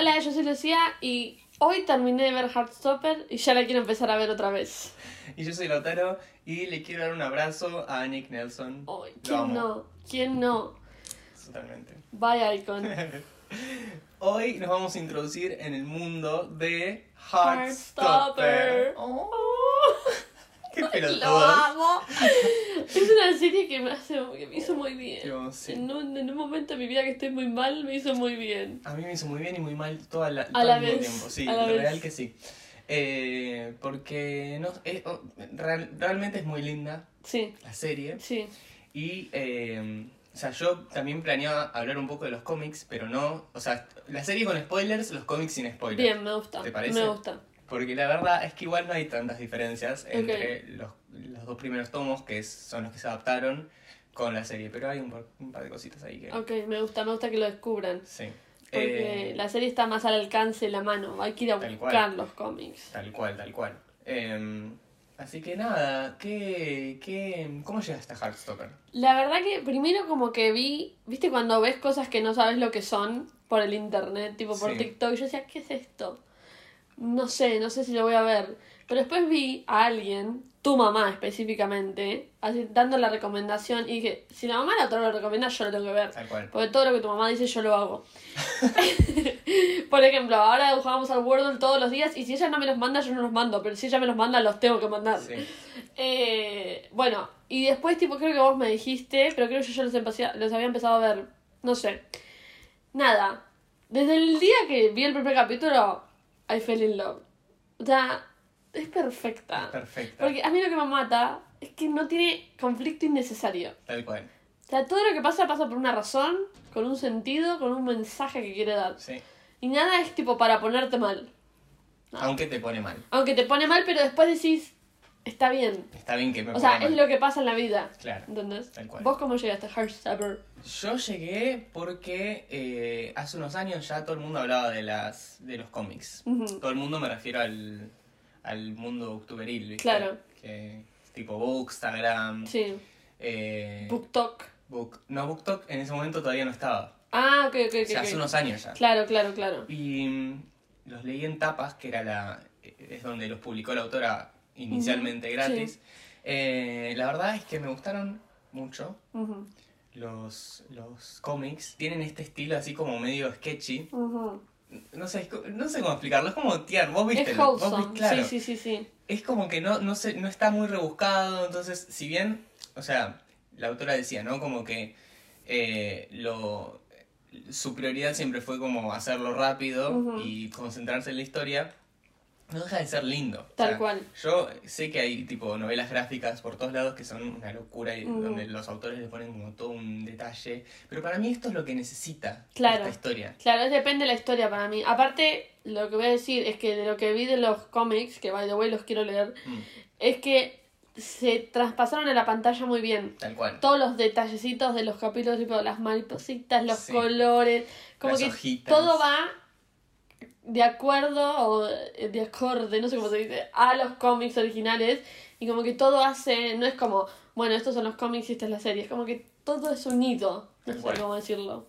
Hola, yo soy Lucía y hoy terminé de ver Heartstopper y ya la quiero empezar a ver otra vez. Y yo soy Lautaro y le quiero dar un abrazo a Nick Nelson. Lo ¿Quién no? ¿Quién no? Totalmente. Bye, Icon. Hoy nos vamos a introducir en el mundo de Heartstopper. Heartstopper. Oh, qué Lo pelotudos. amo. Es una serie que me, hace, que me hizo muy bien. Yo, sí. En, un, en un momento de mi vida que estoy muy mal, me hizo muy bien. A mí me hizo muy bien y muy mal toda la, A todo la el mismo vez, tiempo. Sí, vez. real que sí. Eh, porque no, es- oh, real- realmente es muy linda Sí, la serie. sí. Y, eh, o sea, yo también planeaba hablar un poco de los cómics, pero no. O sea, la serie con spoilers, los cómics sin spoilers. Bien, me gusta. ¿Te parece? Me gusta. Porque la verdad es que igual no hay tantas diferencias entre los, los dos primeros tomos, que son los que se adaptaron, con la serie. Pero hay un par, un par de cositas ahí que. Ok, me gusta, me gusta que lo descubran. Sí. Porque Eh, la serie está más al alcance de la mano. Hay que ir a buscar cual. los cómics. Tal cual, tal cual. Eh, así que nada, ¿qué, qué, ¿cómo llegaste a Heartstopper? La verdad que primero como que vi, viste cuando ves cosas que no sabes lo que son por el internet, tipo por Sí. TikTok, yo decía, ¿qué es esto? No sé, no sé si lo voy a ver. Pero después vi a alguien, tu mamá específicamente, así, dando la recomendación y dije, si la mamá la otra lo recomienda, yo lo tengo que ver. Tal cual. Porque todo lo que tu mamá dice yo lo hago. Por ejemplo, ahora jugamos al Wordle todos los días y si ella no me los manda, yo no los mando. Pero si ella me los manda, los tengo que mandar. Sí. Eh, bueno, y después, tipo, creo que vos me dijiste, pero creo que yo ya los, empecé- los había empezado a ver. No sé. Nada. Desde el día que vi el primer capítulo, I fell in love. O sea, es perfecta. Perfecta. Porque a mí lo que me mata es que no tiene conflicto innecesario. Tal cual. O sea, todo lo que pasa pasa por una razón, con un sentido, con un mensaje que quiere dar. Sí. Y nada es tipo para ponerte mal. No. Aunque te pone mal. Aunque te pone mal, pero después decís, está bien. Está bien que me O sea, mal. es lo que pasa en la vida. Claro. ¿Entendés? Tal cual. ¿Vos cómo llegaste a Heartstopper? Yo llegué porque eh, hace unos años ya todo el mundo hablaba de las de los cómics. Todo el mundo me refiero al, al mundo octuberil, ¿viste? Claro. Que, tipo Bookstagram, Sí. eh, BookTok. Book- no, BookTok en ese momento todavía no estaba. Ah, ok, ok, O ok. sea, hace unos años ya. Claro, claro, claro. Y mm, los leí en tapas, que era la es donde los publicó la autora inicialmente gratis. Eh, la verdad es que me gustaron mucho los, los cómics. Tienen este estilo así como medio sketchy. No sé, no sé cómo explicarlo. Es como tierno. Vos viste. Es vos viste- claro. Sí, sí, sí, sí. Es como que no, no, sé, no está muy rebuscado. Entonces, si bien, o sea, la autora decía, ¿no? Como que eh, lo, su prioridad siempre fue como hacerlo rápido y concentrarse en la historia. No deja de ser lindo. O Tal sea, cual. Yo sé que hay tipo novelas gráficas por todos lados que son una locura y donde los autores le ponen como todo un detalle. Pero para mí esto es lo que necesita Claro. esta historia. Claro, depende de la historia para mí. Aparte, lo que voy a decir es que de lo que vi de los cómics, que by the way los quiero leer, Mm, es que se traspasaron a la pantalla muy bien. tal cual. Todos los detallecitos de los capítulos, tipo las maripositas, los Sí. colores, como Las que hojitas. todo va de acuerdo o eh, de acorde, no sé cómo se dice, a los cómics originales y como que todo hace, no es como, bueno, estos son los cómics y esta es la serie, es como que todo es unido, no sé cómo decirlo.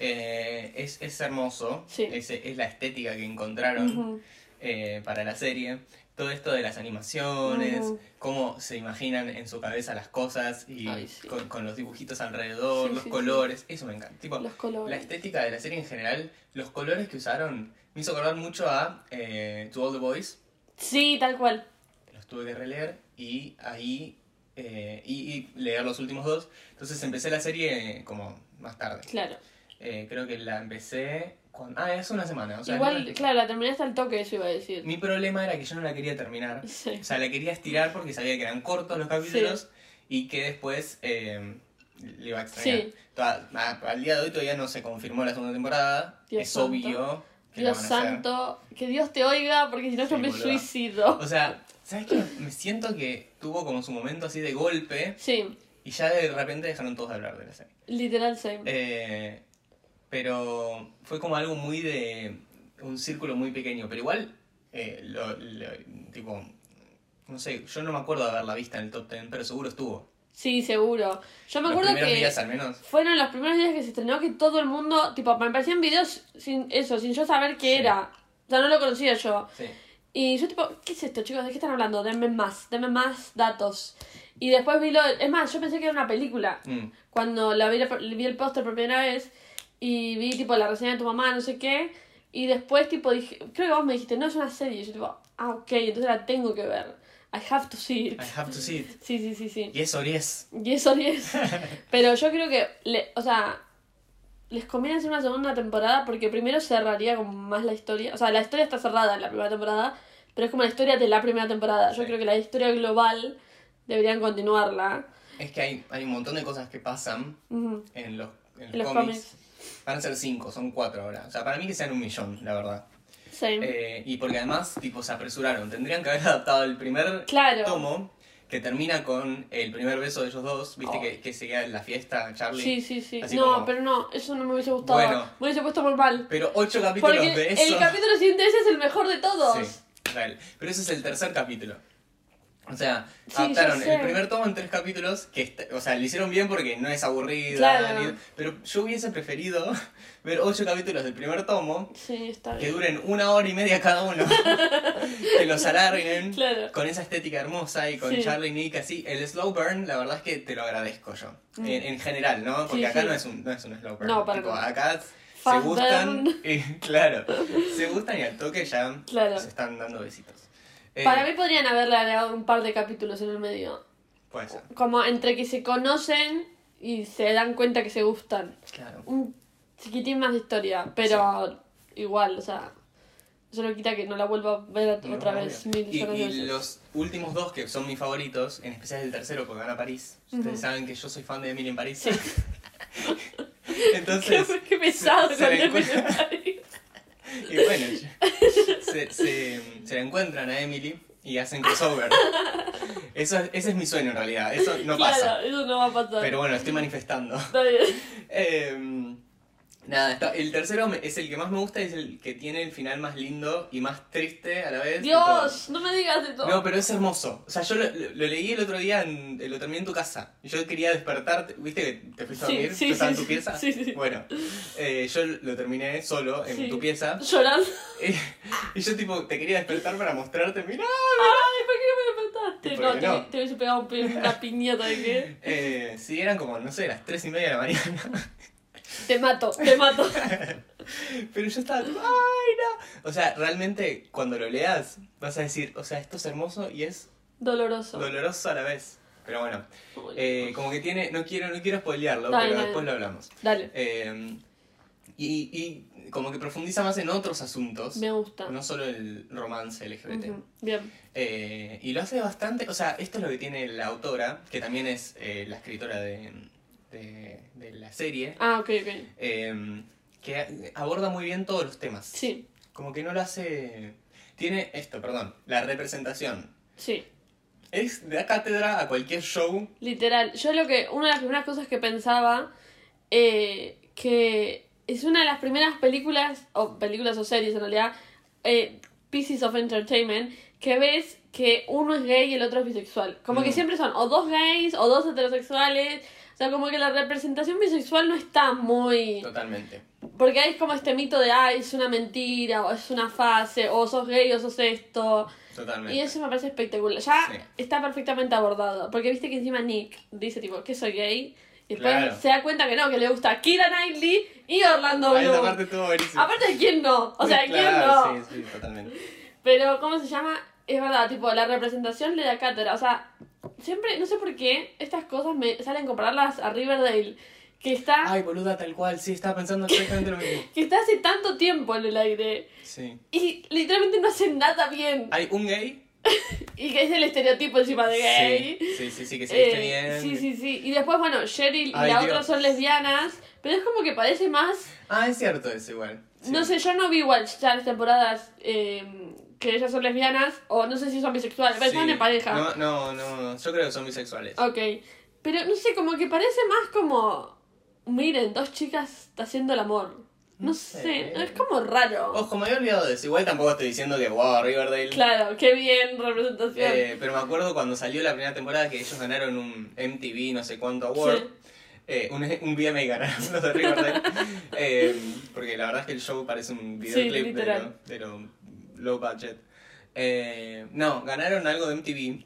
Eh, es, es hermoso. Sí. Es, es la estética que encontraron eh, para la serie. Todo esto de las animaciones, cómo se imaginan en su cabeza las cosas y Ay, sí. con, con los dibujitos alrededor, Sí, los sí, colores. Eso me encanta. Tipo, Los colores. la estética de la serie en general, los colores que usaron, me hizo acordar mucho a eh, To All the Boys. Sí, tal cual. Los tuve que releer y ahí. eh, y, y leer los últimos dos. Entonces empecé la serie como más tarde. Claro. Eh, creo que la empecé. Cuando... Ah, es una semana. O sea, Igual, no- claro, la terminaste al toque, eso iba a decir. Mi problema era que yo no la quería terminar. Sí. O sea, la quería estirar porque sabía que eran cortos los capítulos y que después eh, le iba a extrañar. Sí. Toda- a- al día de hoy todavía no se confirmó la segunda temporada. Dios es santo. obvio que Dios santo, que Dios te oiga, porque si no Sí, yo me boluda. suicido. O sea, ¿sabes qué? Me siento que tuvo como su momento así de golpe Sí, y ya de repente dejaron todos de hablar de la serie. literal same. Eh, pero fue como algo muy de un círculo muy pequeño. Pero igual, eh, lo, lo- tipo, no sé, yo no me acuerdo de haberla vista en el top 10, pero seguro estuvo. Sí, seguro. Yo me Los acuerdo que días al menos. fueron los primeros días que se estrenó que todo el mundo, tipo, me aparecían videos sin eso, sin yo saber qué Sí. era. O sea, no lo conocía yo. Sí. Y yo tipo, ¿qué es esto, chicos? ¿De qué están hablando? Denme más, denme más datos. Y después vi lo... Es más, yo pensé que era una película. Mm. Cuando la vi, vi el póster por primera vez y vi tipo la reseña de tu mamá, no sé qué. Y después tipo dije, creo que vos me dijiste, no, es una serie. Y yo tipo, ah, ok, entonces la tengo que ver. I have to see it. I have to see it. Sí, sí, sí, sí. Yes or yes. Y eso es. Pero yo creo que, le, o sea, les conviene hacer una segunda temporada porque primero cerraría como más la historia. O sea, la historia está cerrada en la primera temporada, pero es como la historia de la primera temporada. Yo Sí. creo que la historia global deberían continuarla. Es que hay, hay un montón de cosas que pasan Ujú. en los, en los los cómics. cómics. Van a ser cinco, son cuatro ahora. O sea, para mí que sean un millón, la verdad. Sí. Eh, y porque además, tipo, se apresuraron. Tendrían que haber adaptado el primer Claro. tomo, que termina con el primer beso de ellos dos. Viste Oh. que, que seguía en la fiesta, Charlie. Sí, sí, sí. Así no, como- pero no, eso no me hubiese gustado. Bueno. Me hubiese puesto muy mal. Pero ocho capítulos Porque de eso. el capítulo siguiente ese es el mejor de todos. Sí, real. Pero ese es el tercer capítulo. O sea, Sí, adaptaron el primer tomo en tres capítulos, que está- o sea, lo hicieron bien porque no es aburrida, Claro. ni- pero yo hubiese preferido ver ocho capítulos del primer tomo Sí, está que bien. duren una hora y media cada uno, que los alarguen Claro. con esa estética hermosa y con Sí. Charlie y Nick así. El slow burn, la verdad es que te lo agradezco yo. Mm. En, en general, ¿no? Porque acá no, es un, no es un slow burn. No, para Tipo, acá se gustan y claro, se gustan y al toque ya Claro. se están dando besitos. Eh, Para mí podrían haberle agregado un par de capítulos en el medio. Puede ser, Como entre que se conocen y se dan cuenta que se gustan. claro. Un chiquitín más de historia, pero igual, o sea, eso no quita que no la vuelva a ver No, otra vez mil Y, y veces. los últimos dos que son mis favoritos, en especial el tercero porque van a París. Ustedes saben que yo soy fan de Emily en París. Sí. Entonces, qué, qué pesado se- se encuentra- en París. Y bueno, se, se, se la encuentran a Emily y hacen crossover. Eso, es- ese es mi sueño en realidad, eso no claro, pasa. eso no va a pasar. Pero bueno, estoy manifestando. Está bien. Eh, nada, está- el tercero me- es el que más me gusta y es el que tiene el final más lindo y más triste a la vez. Dios, no me digas esto. No, pero es hermoso. O sea, yo lo, lo- lo leí el otro día, en- lo terminé en tu casa. Y Yo quería despertarte, ¿viste que te fuiste a Sí, dormir? sí, estaba sí, en tu sí, pieza. sí, sí. Bueno, eh, yo lo terminé solo en Sí. tu pieza. Llorando. Y, y yo tipo, te quería despertar para mostrarte, mirá. Ay, ¿por qué no me por No, te, no? te hubiese pegado un una piñata de qué. Eh, sí, eran como, no sé, las tres y media de la mañana. Te mato, te mato. Pero yo estaba ay, no. O sea, realmente cuando lo leas vas a decir, o sea, esto es hermoso y es Doloroso. doloroso a la vez. Pero bueno, eh, como que tiene, no quiero, no quiero spoilearlo, Dale, pero dale. después lo hablamos. Dale, Eh, y, y como que profundiza más en otros asuntos, me gusta. no solo el romance LGBT. Bien. Eh, y lo hace bastante, o sea, esto es lo que tiene la autora, que también es eh, la escritora de, de, de la serie, Ah, ok, ok. eh, que aborda muy bien todos los temas. Sí, Como que no lo hace... Tiene esto, perdón, la representación. sí. Es de cátedra a cualquier show. Literal. Yo lo que. Una de las primeras cosas que pensaba. eh, que es una de las primeras películas. O películas o series en realidad. eh, pieces of entertainment. Que ves que uno es gay y el otro es bisexual. Como que Mm. siempre son o dos gays o dos heterosexuales. O sea, como que la representación bisexual no está muy. Totalmente. Porque hay como este mito de, ay, es una mentira, o es una fase, o sos gay o sos esto. Totalmente. Y eso me parece espectacular. Ya Sí. está perfectamente abordado. Porque viste que encima Nick dice, tipo, que soy gay. Y después Claro. se da cuenta que no, que le gusta Kira Knightley y Orlando Ah, esa Bloom. parte estuvo buenísima. Aparte de quién no. O sea, quién Claro, no. Sí, sí, totalmente. Pero, ¿cómo se llama? Es verdad, tipo, la representación le da cátedra. O sea, siempre, no sé por qué, estas cosas me salen compararlas a Riverdale. Que está, Ay, boluda, tal cual. Sí, estaba pensando exactamente lo mismo. que está hace tanto tiempo en el aire. Sí. Y literalmente no hacen nada bien. Hay un gay. Y que es el estereotipo encima de gay. Sí, sí, sí, sí, que se viste Eh, bien. Sí, sí, sí. Y después, bueno, Cheryl y la Dios. otra son lesbianas. Pero es como que parece más. Ah, es cierto, es igual. Sí. No sé, yo no vi igual ya las temporadas eh, que ellas son lesbianas. O no sé si son bisexuales. Pero Sí. están en pareja. No, no, no. Yo creo que son bisexuales. Ok. Pero no sé, como que parece más como. Miren, dos chicas haciendo el amor. No sé, es como raro. Ojo, me había olvidado de eso. Igual tampoco estoy diciendo que, wow, Riverdale. Claro, qué bien representación. Eh, pero me acuerdo cuando salió la primera temporada que ellos ganaron un MTV, no sé cuánto award. Sí. Eh, un, un VMA ganaron los de Riverdale. Eh, porque la verdad es que el show parece un videoclip lo low budget. Eh, no, ganaron algo de MTV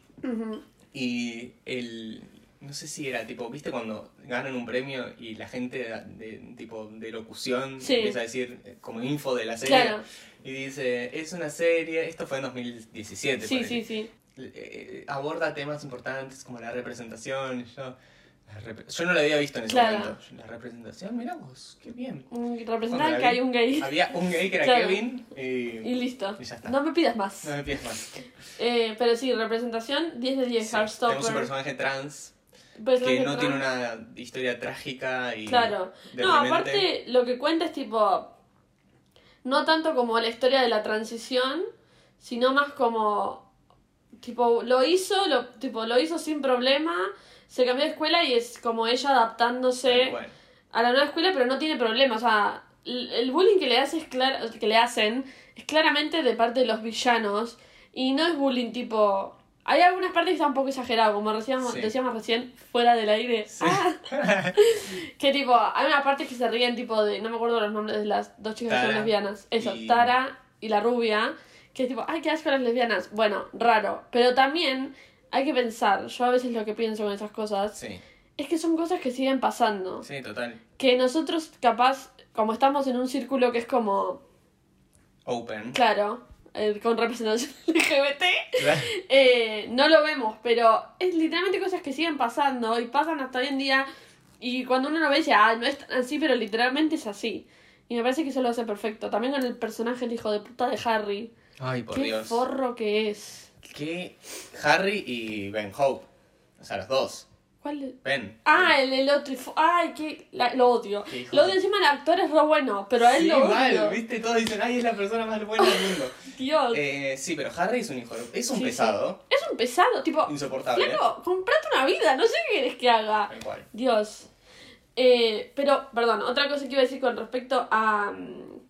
y el. No sé si era tipo, ¿viste cuando ganan un premio y la gente de, de- tipo de locución Sí. empieza a decir eh, como info de la serie? Claro, Y dice, es una serie, esto fue en 2017. sí, sí, sí. Eh, aborda temas importantes como la representación. y Yo, yo no lo había visto en ese Claro. momento. La representación, mira vos, qué bien. La que hay un gay. Había un gay que era Claro. Kevin y, Y listo. y ya está. No me pidas más. No me pides más. Eh, pero sí, representación 10 de 10, Sí, Tenemos un Heartstopper. personaje trans Personaje que no trans. tiene una historia trágica y. Claro. No, aparte lo que cuenta es tipo. No tanto como la historia de la transición, sino más como. Tipo, lo hizo, lo, tipo, lo hizo sin problema, se cambió de escuela y es como ella adaptándose a la nueva escuela, pero no tiene problema. O sea, el, bullying que le, hace es clar- que le hacen es claramente de parte de los villanos. Y no es bullying tipo. Hay algunas partes que están un poco exagerado, como decíamos, Sí. decíamos recién, fuera del aire. Sí. Ah. que tipo, hay una parte que se ríen tipo de. No me acuerdo los nombres de las dos chicas que son lesbianas. Eso, y- Tara y la rubia. Que es tipo, ay, qué asco las lesbianas. Bueno, raro. Pero también hay que pensar, yo a veces lo que pienso con esas cosas, Sí, es que son cosas que siguen pasando sí, total. que nosotros capaz, como estamos en un círculo que es como, Open. claro, eh, con representación LGBT, eh, no lo vemos, pero es literalmente cosas que siguen pasando y pasan hasta hoy en día y cuando uno lo ve dice, ah, no es tan así, pero literalmente es así. Y me parece que eso lo hace perfecto. También con el personaje, el hijo de puta de Harry. Ay, por Qué Dios. forro que es. Que Harry y Ben Hope. O sea, los dos. ¿Cuál es? Ben. Ah, el, el otro. Ay, que la- lo odio. Lo odio encima el actor es re bueno, pero a él sí, lo odio. mal, ¿viste? Todos dicen, ay, es la persona más buena del mundo. Dios. Eh, sí, pero Harry es un hijo. Es un Sí, sí. pesado. Es un pesado, tipo, Insoportable. flaco, comprate una vida, no sé qué querés que haga. Cual. Dios. Eh, pero, perdón, otra cosa que iba a decir con respecto a... mm,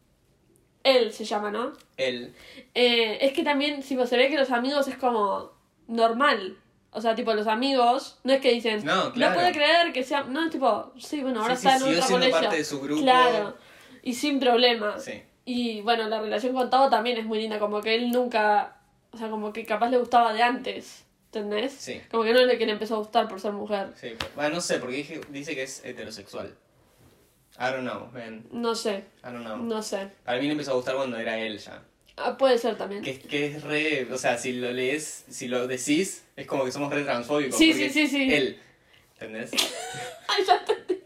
él se llama, ¿no? Él. Eh, es que también, tipo, se ve que los amigos es como normal. O sea, tipo, los amigos, no es que dicen, No, claro. puede creer que sea... No, tipo, sí, bueno, ahora Sí, sí, está en otra siendo con parte de su grupo. Claro, y sin problema. Sí. Y bueno, la relación con Tao también es muy linda, como que él nunca, o sea, como que capaz le gustaba de antes, ¿entendés? Sí. Como que no es de que le empezó a gustar por ser mujer. Sí. Bueno, no sé, porque dije- dice que es heterosexual. I don't know, man. No sé, I don't know. no sé. A mí le empezó a gustar cuando era él ya. Ah, puede ser también. Que, que es re. O sea, si lo lees, si lo decís, es como que somos re transfóbicos. Sí, sí, sí, sí. Él. ¿Entendés? Ay, ya entendí.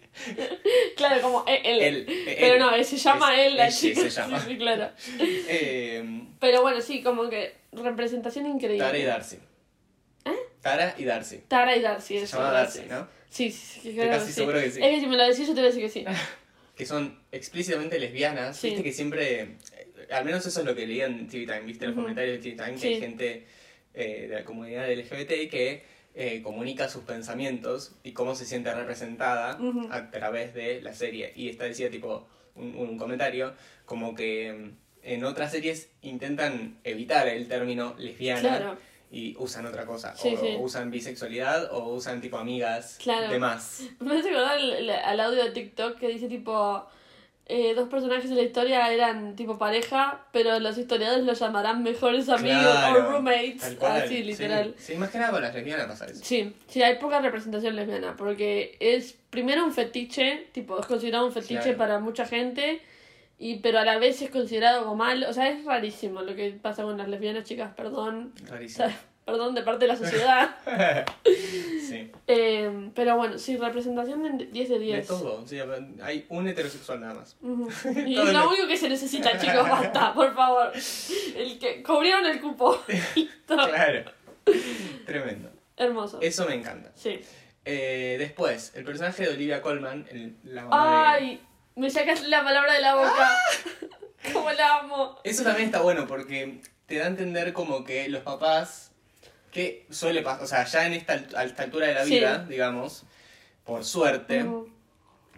claro, como él. él. Él, eh, Pero él. no, se llama él la chica. se llama. Sí, sí, claro. Eh, Pero bueno, sí, como que representación increíble. Tara y Darcy. ¿Eh? Tara y Darcy. Tara y Darcy, Se eso. llama Darcy. ¿no? Sí, sí, sí. Estoy creo casi sí. seguro que sí. Es que si me lo decís, yo te voy a decir que sí. Que son explícitamente lesbianas. Sí. Viste que siempre. eh, Al menos eso es lo que leía en TV Time. Viste los Ujú. comentarios de TV Time que Sí. hay gente eh, de la comunidad LGBT que eh, comunica sus pensamientos y cómo se siente representada Ujú. a través de la serie. Y esta decía, tipo, un, un comentario como que mm, en otras series intentan evitar el término lesbiana. Claro. Y usan otra cosa. Sí, o, sí. usan bisexualidad o usan tipo amigas. Claro. Demás. Me hace acordar al audio de TikTok que dice tipo eh, dos personajes de la historia eran tipo pareja, pero los historiadores los llamarán mejores amigos Claro, o roommates, así literal. Sí, sí, más que nada con las lesbianas pasa eso. Sí, sí, hay poca representación lesbiana, porque es primero un fetiche, tipo, es considerado un fetiche Claro. para mucha gente, y pero a la vez es considerado como mal, o sea, es rarísimo lo que pasa con las lesbianas, chicas, perdón, o Rarísimo. sea, perdón de parte de la sociedad. sí. Eh, pero bueno, sí, representación en 10 de 10. De todo. Sí, hay un heterosexual nada más. Y es lo único que se necesita, chicos, basta, por favor. El que cubrieron el cupo. Claro. Tremendo. Hermoso. Eso me encanta. Sí. Eh, después, el personaje de Olivia Colman, el- la mamá de- Ay, me sacas la palabra de la boca. Como la amo. Eso también está bueno porque te da a entender como que los papás, que suele pasar, o sea, ya en esta, a esta altura de la Sí. vida, digamos, por suerte,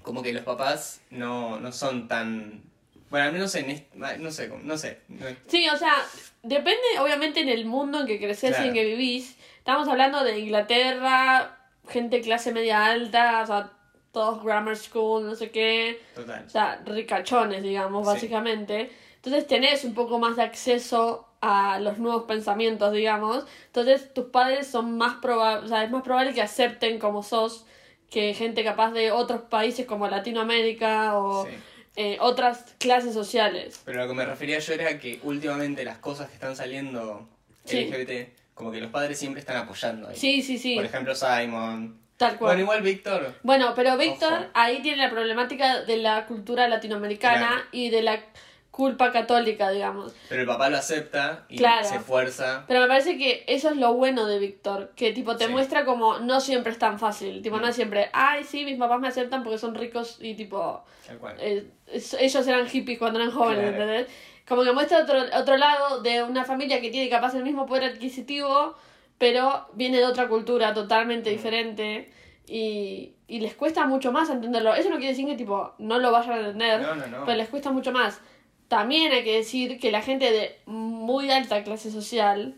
como que los papás no, no son tan Bueno, al menos en este, no sé, no sé. Sí, o sea, depende obviamente en el mundo en que creces y en que vivís. Estamos hablando de Inglaterra, gente clase media alta, o sea, todos grammar school, no sé qué. Total. O sea, ricachones, digamos, Sí. básicamente. Entonces tenés un poco más de acceso a los nuevos pensamientos, digamos. Entonces tus padres son más probables, o sea, es más probable que acepten como sos que gente capaz de otros países como Latinoamérica o Sí. eh, otras clases sociales. Pero lo que me refería yo era que últimamente las cosas que están saliendo Sí. LGBT, como que los padres siempre están apoyando ahí. Sí, sí, sí, Por ejemplo, Simon. Tal cual. Bueno, igual Víctor. Bueno, pero Víctor Ojo. ahí tiene la problemática de la cultura latinoamericana Claro. y de la culpa católica, digamos. Pero el papá lo acepta y Claro. se esfuerza. Pero me parece que eso es lo bueno de Víctor, que tipo te Sí. muestra como no siempre es tan fácil, tipo Mm. no es siempre, ay sí, mis papás me aceptan porque son ricos y tipo Tal cual. eh, ellos eran hippies cuando eran jóvenes, Claro. ¿entendés? Como que muestra otro, otro lado de una familia que tiene capaz el mismo poder adquisitivo, pero viene de otra cultura totalmente Mm. diferente y, y les cuesta mucho más entenderlo. Eso no quiere decir que tipo no lo vayan a entender, No, no, no. pero les cuesta mucho más. También hay que decir que la gente de muy alta clase social,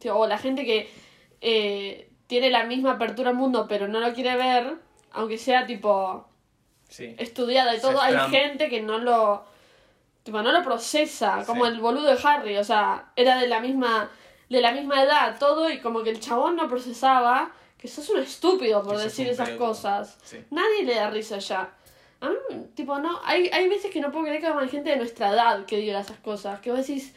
tío, o la gente que eh, tiene la misma apertura al mundo pero no lo quiere ver, aunque sea tipo Sí. estudiada y todo, hay gente que no lo tipo, no lo procesa, como Sí. el boludo de Harry, o sea, era de la misma de la misma edad, todo y como que el chabón no procesaba que sos un estúpido por Que decir esas pelotudo. cosas. Sí. Nadie le da risa ya. A mí, tipo, no, hay, hay veces que no puedo creer que haya gente de nuestra edad que diga esas cosas, que vos decís,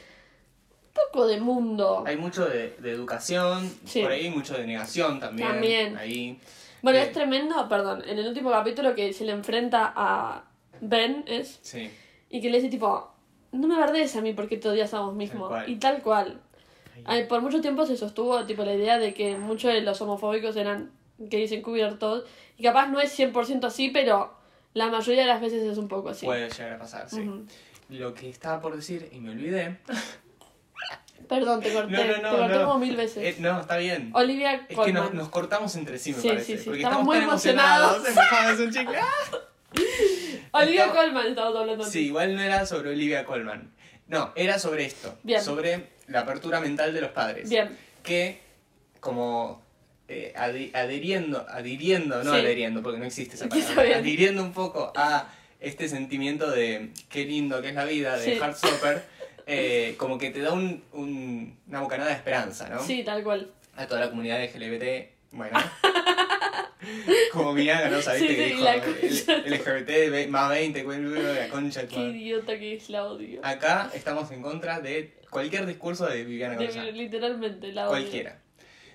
poco de mundo. Hay mucho de, de educación, Sí. por ahí mucho de negación también. También. Ahí. Bueno, eh, es tremendo, perdón, en el último capítulo que se le enfrenta a Ben, es, Sí. y que le dice tipo, no me verdes a mí porque te odias a vos mismo. cual. Y tal cual. Por mucho tiempo se sostuvo tipo la idea de que muchos de los homofóbicos eran gays encubiertos. Y capaz no es 100% así, pero la mayoría de las veces es un poco así. Puede llegar a pasar, sí. Ujú. Lo que estaba por decir y me olvidé. Perdón, te corté. No, no, te no. corté no. como mil veces. Eh, no, está bien. Olivia Es que Colman. nos, nos cortamos entre sí, me Sí, parece. sí, sí, Porque estamos estamos muy tan emocionados. emocionados. Un chicle. Olivia Colman estamos hablando. Sí, igual no era sobre Olivia Colman. No, era sobre esto. Bien. Sobre la apertura mental de los padres. Bien. Que, como eh, adhiriendo, adhiriendo, no Sí. adheriendo, porque no existe esa palabra, adhiriendo un poco a este sentimiento de qué lindo que es la vida, de Sí. Heartstopper, eh, como que te da un, un- una bocanada de esperanza, ¿no? Sí, tal cual. A toda la comunidad LGBT, bueno. como Miyanga, ¿no? ¿Sabiste Sí, que sí, dijo el, el LGBT de más 20, cuál- la concha de Qué idiota que es, la odio. Acá estamos en contra de cualquier discurso de Viviana De- González. literalmente, la odio. Cualquiera.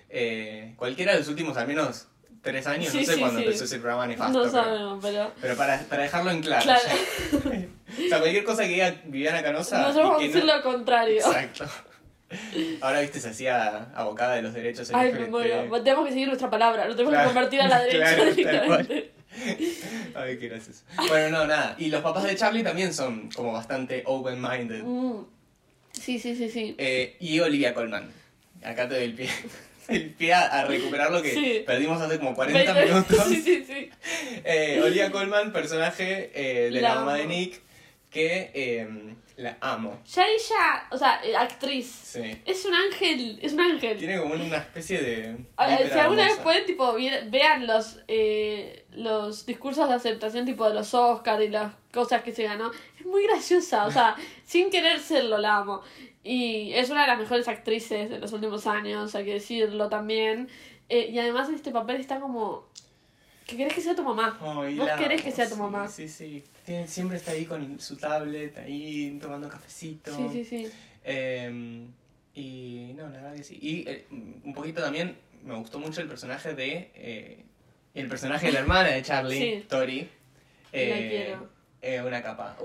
Eh, cualquiera de los últimos al menos tres años, Sí, no sé sí, cuándo sí. empezó ese programa nefasto. No pero, sabemos, pero. pero para, para dejarlo en claro. Claro. o sea, cualquier cosa que diga Viviana Canosa. Nosotros vamos a decir no- lo contrario. Exacto. Ahora, viste, se hacía abocada de los derechos Ay, LGBT. me muero. Tenemos que seguir nuestra palabra. Lo tenemos Claro, que convertir a la derecha claro, directamente. Ay, qué gracioso. Bueno, no, nada. Y los papás de Charlie también son como bastante open-minded. Mm. Sí, sí, sí, sí. Eh, y Olivia Colman. Acá te doy el pie. El pie a, recuperar lo que Sí. perdimos hace como 40 Veinte- minutos. Sí, sí, sí. Eh, Olivia Colman, personaje eh, de la, La mamá de Nick, que la amo. Ya ella, o sea, eh, actriz. Sí. Es un ángel, es un ángel. Tiene como una especie de. Ver, si alguna vez pueden, tipo, vean los, eh, los discursos de aceptación, tipo, de los Oscars y las cosas que se ganó. Es muy graciosa, o sea, sin querer serlo, la amo. Y es una de las mejores actrices de los últimos años, hay que decirlo también. Eh, y además en este papel está como... que querés que sea tu mamá. Ay, Vos la querés que sea tu mamá. Sí, sí. Siempre está ahí con su tablet, ahí tomando cafecito. Sí, sí, sí. Eh, y no, la verdad que sí. Y eh, un poquito también me gustó mucho el personaje de. eh, el personaje de la hermana de Charlie, Sí. Tori. Eh, quiero. una capa.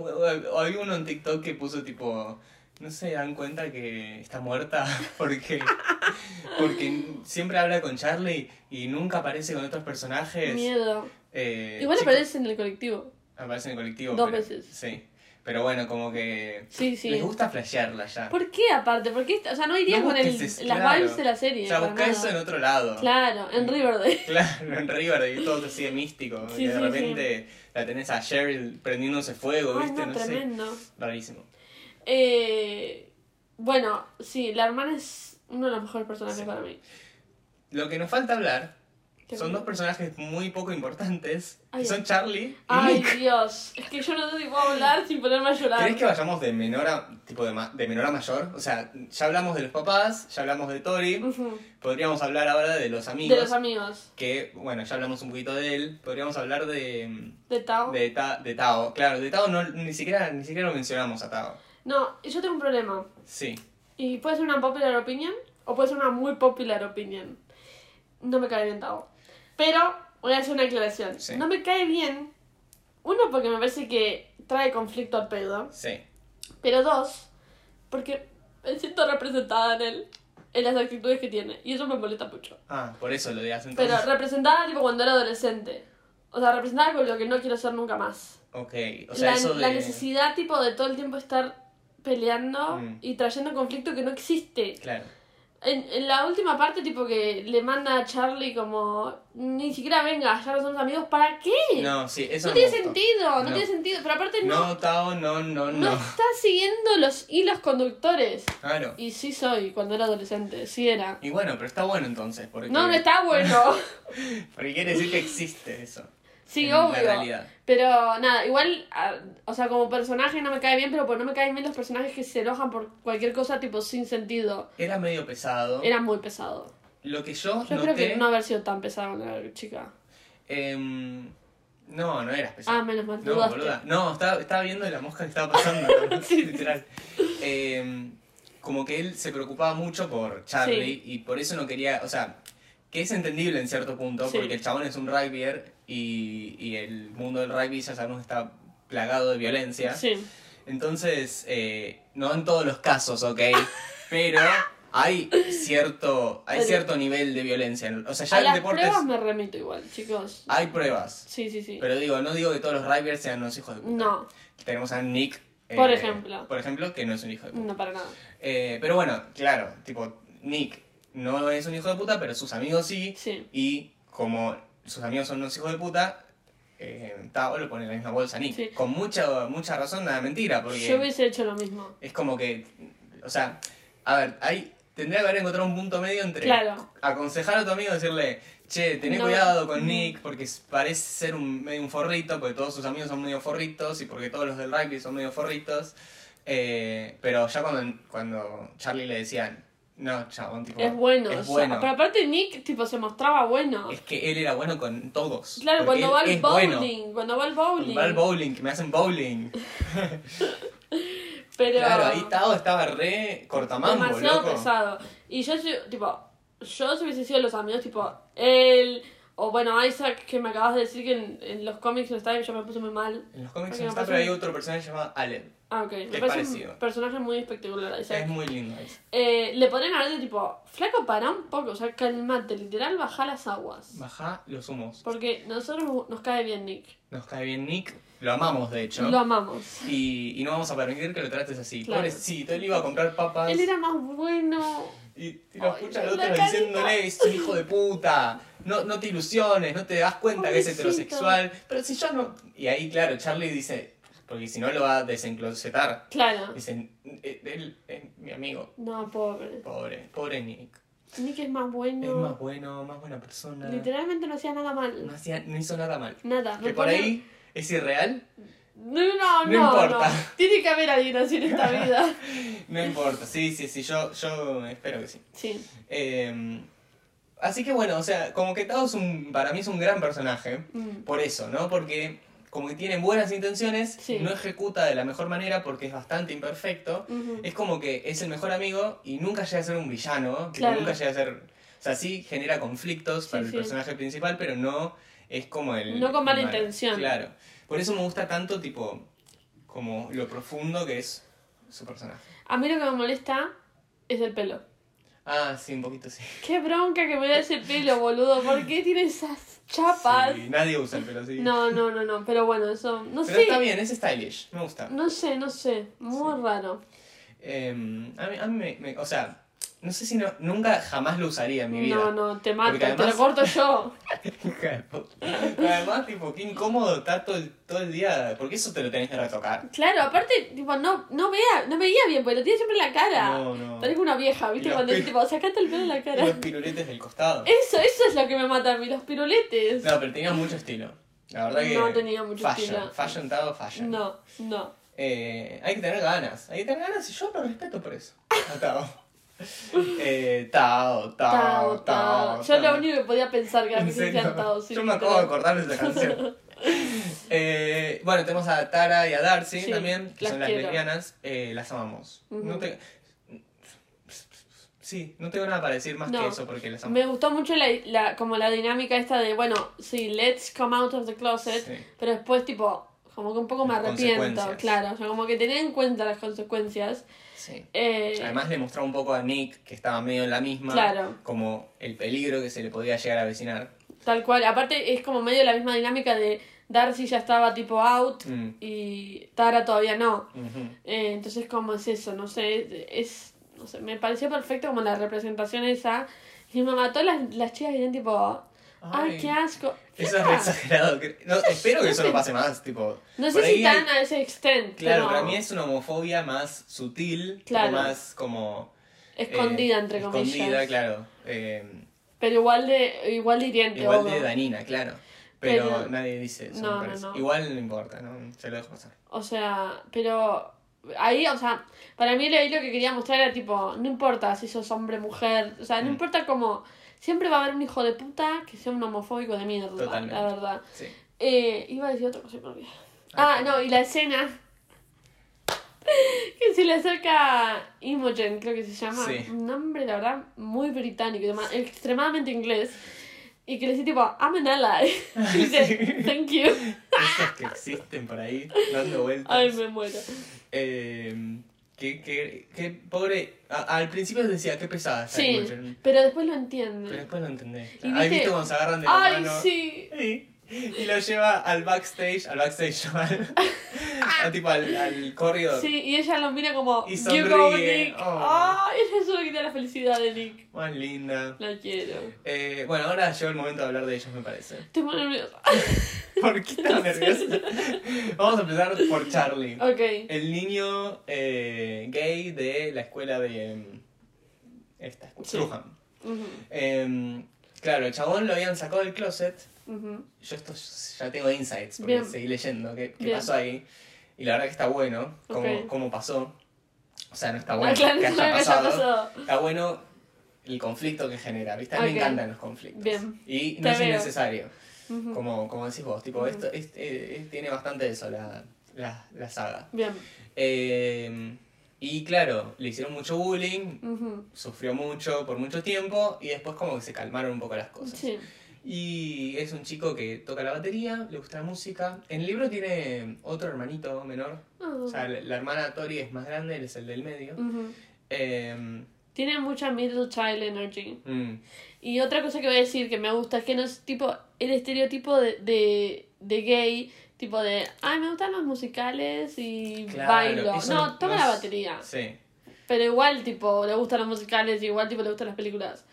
Había uno en TikTok que puso tipo. No se dan cuenta que está muerta porque porque siempre habla con Charlie y nunca aparece con otros personajes. Miedo. Eh, Igual chico- aparece en el colectivo. Aparece en el colectivo. Dos pero- veces. Sí. Pero bueno, como que Sí, sí. les gusta flashearla ya. ¿Por qué aparte? ¿Por qué? O sea, no iría No con el, es- las claro. vibes de la serie. O sea, busca eso en otro lado. Claro, en Riverdale. Claro, en Riverdale todo así de místico. Sí, y de repente la tenés a Cheryl prendiéndose fuego, Ay, ¿viste? no, No, sé. tremendo. Rarísimo. Eh, bueno, sí, la hermana es uno de los mejores personajes Sí. para mí. Lo que nos falta hablar son dos personajes muy poco importantes, Ay. son Charlie y Ay, Nick. Dios. Es que yo no sé si puedo hablar sin ponerme a llorar. ¿Querés que vayamos de menor a, tipo de, ma- de menor a mayor? O sea, ya hablamos de los papás, ya hablamos de Tori, Ujú. podríamos hablar ahora de los amigos. De los amigos. que, bueno, ya hablamos un poquito de él, podríamos hablar de, De Tao. de, Ta- de Tao. Claro, de Tao no, ni, siquiera, ni siquiera lo mencionamos a Tao. No, yo tengo un problema. Sí. Y puede ser una popular opinion o puede ser una muy popular opinion. No me cae bien Tao. Pero voy a hacer una aclaración. Sí. No me cae bien. Uno, porque me parece que trae conflicto al pedo. Sí. Pero dos, porque me siento representada en él. En las actitudes que tiene. Y eso me molesta mucho. Ah, por eso lo digas entonces. Pero representada tipo cuando era adolescente. O sea, representada con lo que no quiero ser nunca más. Ok, o sea, la, eso de... la necesidad tipo de todo el tiempo estar peleando Mm. y trayendo conflicto que no existe. Claro. En, en la última parte, tipo que le manda a Charlie como, ni siquiera venga, ya no somos amigos, ¿para qué? No, sí, eso No no, tiene gustó. sentido, no, No. tiene sentido. Pero aparte no, No, Tao, no, no, no, no. está siguiendo los hilos conductores. Claro. Y sí soy, cuando era adolescente, sí era. Y bueno, pero está bueno entonces, porque... No, no está bueno. Porque quiere decir que existe eso. Sí, en la obvio. realidad. Pero nada, igual, o sea, como personaje no me cae bien, pero pues no me caen bien los personajes que se enojan por cualquier cosa tipo sin sentido. Era medio pesado. Era muy pesado. Lo que yo, Yo noté... creo que no haber sido tan pesado con la chica. em, no, no eras pesado. Ah, menos mal, No, dudaste. boluda. No, estaba, estaba viendo la mosca que estaba pasando. Sí, literal. Em, como que él se preocupaba mucho por Charlie y por eso no quería. O sea, que es entendible en cierto punto, Sí. porque el chabón es un rugbyer y, y el mundo del rugby ya sabemos está plagado de violencia. Sí. Entonces, eh, no en todos los casos, ¿ok? Pero hay cierto, hay Pero- cierto nivel de violencia. O sea, ya a el las pruebas me remito igual, chicos. hay pruebas. Sí, sí, sí. Pero digo, no digo que todos los rugbers sean unos hijos de puta. No, Tenemos a Nick. eh, Por ejemplo. Por ejemplo, que no es un hijo de puta. no para nada. Eh, pero bueno, claro, tipo, Nick no es un hijo de puta, pero sus amigos sí. Sí. Y como sus amigos son unos hijos de puta, eh, Tao lo pone en la misma bolsa a Nick. Sí. Con mucha, mucha razón, nada mentira, porque Yo hubiese hecho lo mismo. es como que, o sea, a ver, hay, tendría que haber encontrado un punto medio entre Claro. aconsejar a tu amigo y decirle, che, tené No. cuidado con. Nick porque parece ser un, medio un forrito, porque todos sus amigos son medio forritos y porque todos los del rugby son medio forritos. Eh, pero ya cuando, cuando Charlie le decía, no, chabón, tipo, Es bueno. es o sea, bueno. pero aparte Nick, tipo, se mostraba bueno. Es que él era bueno con todos. Claro, cuando va al es bueno. bowling. Cuando va al bowling. Va al bowling, que me hacen bowling. Pero... Claro, ahí Tao estaba re cortamambo, demasiado loco. pesado. Y yo, tipo, yo si hubiese sido los amigos, tipo, él, o bueno, Isaac, que me acabas de decir que en, en los cómics no está y yo me puse muy mal. En los cómics no está, pero hay otro personaje llamado Allen. Ah, ok. Me parece parecido. un personaje muy espectacular, Isaac. Es muy lindo ese. Eh, le podrían haber dicho, tipo, flaco, para un poco, o sea, calmate, literal, baja las aguas. Baja los humos. Porque nosotros nos cae bien Nick. Nos cae bien Nick. Lo amamos, de hecho. Lo amamos. Y, y no vamos a permitir que lo trates así. Claro. Pobrecito, él iba a comprar papas. Él era más bueno. Y, y lo Ay, escucha al otro diciéndole, es un hijo de puta. No, no te ilusiones, no te das cuenta que es heterosexual. Pero si yo no. Y ahí, claro, Charlie dice. Porque si no lo va a desenclosetar. Claro. Dicen, "Eh, él es mi amigo. No, pobre. Pobre, pobre Nick. Nick es más bueno. Es más bueno, más buena persona. Literalmente no hacía nada mal. No, hacía, no hizo nada mal. Nada. Que por ahí es irreal, No, no, No no, importa. no. Tiene que haber alguien así en esta vida. no importa. Sí, sí, sí, yo, yo espero que sí. Sí. Eh, así que bueno, o sea, como que Tao es un, para mí es un gran personaje. Mm. Por eso, ¿no? Porque como que tiene buenas intenciones, Sí. no ejecuta de la mejor manera porque es bastante imperfecto. Es como que es el mejor amigo y nunca llega a ser un villano. Claro. Nunca llega a ser... O sea, sí genera conflictos Sí, para el personaje principal, pero no es como el... No con mala el malo. intención. Claro. Por eso me gusta tanto, tipo, como lo profundo que es su personaje. A mí lo que me molesta es el pelo. Ah, sí, un poquito sí. Qué bronca que me da ese pelo, boludo. ¿Por qué tiene esas chapas? Sí, nadie usa el pelo así. No, no, no, no. Pero bueno, eso. No Pero sé. está bien, es stylish, me gusta. No sé, no sé. Muy raro. Em, a mí, a mí me, me- O sea, no sé si no, nunca jamás lo usaría en mi vida. No, no, te mato. Porque Te además- lo corto yo. Además, tipo, qué incómodo estar todo el, todo el día. Porque eso te lo tenés que retocar. Claro, aparte, tipo, no, no vea, no veía bien, porque lo tiene siempre en la cara. No, no. Parezco una vieja, ¿viste? Y Cuando pil- tipo, sacate el pelo en la Y cara. los piruletes del costado. Eso, eso es lo que me mata a mí, los piruletes. No, pero tenía mucho estilo. La verdad que. No tenía mucho fashion, estilo. Fashion, Tao, fashion. No, no. Eh, hay que tener ganas. Hay que tener ganas y yo lo respeto por eso. A Tao. eh, Tao, Tao, Tao, Tao. Yo lo único que podía pensar que era ¿En que se Tao. sí, Yo me acabo de acordar de esa canción. Eh, bueno, tenemos a Tara y a Darcy Sí, también, que las son las quiero. lesbianas. Eh, las amamos. Ujú. no te... Sí, no tengo nada para decir más No. que eso porque las amo. Me gustó mucho la, la, como la dinámica esta de, bueno, sí, let's come out of the closet, Sí. pero después, tipo, como que un poco me Las arrepiento, consecuencias. claro, o sea, como que tenía en cuenta las consecuencias. Sí. Eh, Además le mostraba un poco a Nick, que estaba medio en la misma, Claro. como el peligro que se le podía llegar a avecinar. Tal cual. Aparte es como medio la misma dinámica de Darcy ya estaba tipo out Mm. y Tara todavía no. Eh, entonces como es eso, no sé, es, no sé, me pareció perfecto como la representación esa. Y me mató las, las chicas que eran tipo, ay, Ay, qué asco. Eso es re exagerado. No, espero que eso no pase más. Tipo, No sé si hay- tan a ese extent, Claro, pero para mí es una homofobia más sutil, Claro. más como... escondida eh, entre comillas. Escondida, claro. eh, Pero igual de, igual de hiriente, igual obvio. de dañina, claro. Pero, Pero- nadie dice eso, no, no, no. Igual no importa, ¿no? Se lo dejo pasar. O sea, pero ahí, o sea, para mí ahí lo que quería mostrar era tipo, no importa si sos hombre, mujer, o sea, no Mm. importa cómo, siempre va a haber un hijo de puta que sea un homofóbico de mierda, Totalmente. la verdad. Sí. Eh, iba a decir otra cosa me olvidé. Ah, Ah, no, y la escena que se le acerca Imogen, creo que se llama, Sí. un nombre, la verdad, muy británico, extremadamente inglés. Y que le dice tipo, I'm an ally. Y dice, thank you. Esos que existen por ahí, dando vueltas. Ay, me muero. Eh, que, que, que pobre... a- al principio decía, qué pesada Sí, pero después lo entiende. Pero después lo entendés. Y ¿Has viste- visto cuando se agarran de la Ay, mano? sí. Sí. Y lo lleva al backstage, al backstage, al, a tipo al, al corredor. Sí, y ella lo mira como, Y sonríe. Nick. Oh. Ay, ella solo quita la felicidad de Nick. Más linda. La quiero. Eh, bueno, ahora llegó el momento de hablar de ellos, me parece. Estoy muy nerviosa. ¿Por qué tan nerviosa? Vamos a empezar por Charlie. ok. El niño eh, gay de la escuela de... em, Esta, Sí. Em, claro, el chabón lo habían sacado del closet. ujú. Yo esto ya tengo insights porque Bien. seguí leyendo qué, qué pasó ahí. Y la verdad que está bueno cómo, Ok. cómo pasó. O sea, no está Ah, bueno claro, que haya me haya pasado. pasado. Está bueno el conflicto que genera, ¿viste? A mí Ok. me encantan los conflictos. Bien. Y Te no es veo. innecesario, Ujú, como, como decís vos. Tipo, esto es- eh, eh, tiene bastante eso la, la, la saga. Bien. Eh, y claro, le hicieron mucho bullying, sufrió mucho por mucho tiempo y después como que se calmaron un poco las cosas. Sí. Y es un chico que toca la batería, le gusta la música. En el libro tiene otro hermanito menor. Ah, O sea, la, la hermana Tori es más grande, él es el del medio. Eh, Tiene mucha middle child energy. mm, Y otra cosa que voy a decir que me gusta es que no es tipo el estereotipo de, de, de gay, tipo de, ay, me gustan los musicales y claro, bailo. No, toca no la batería. Sí. Pero igual, tipo, le gustan los musicales, igual, tipo, le gustan las películas.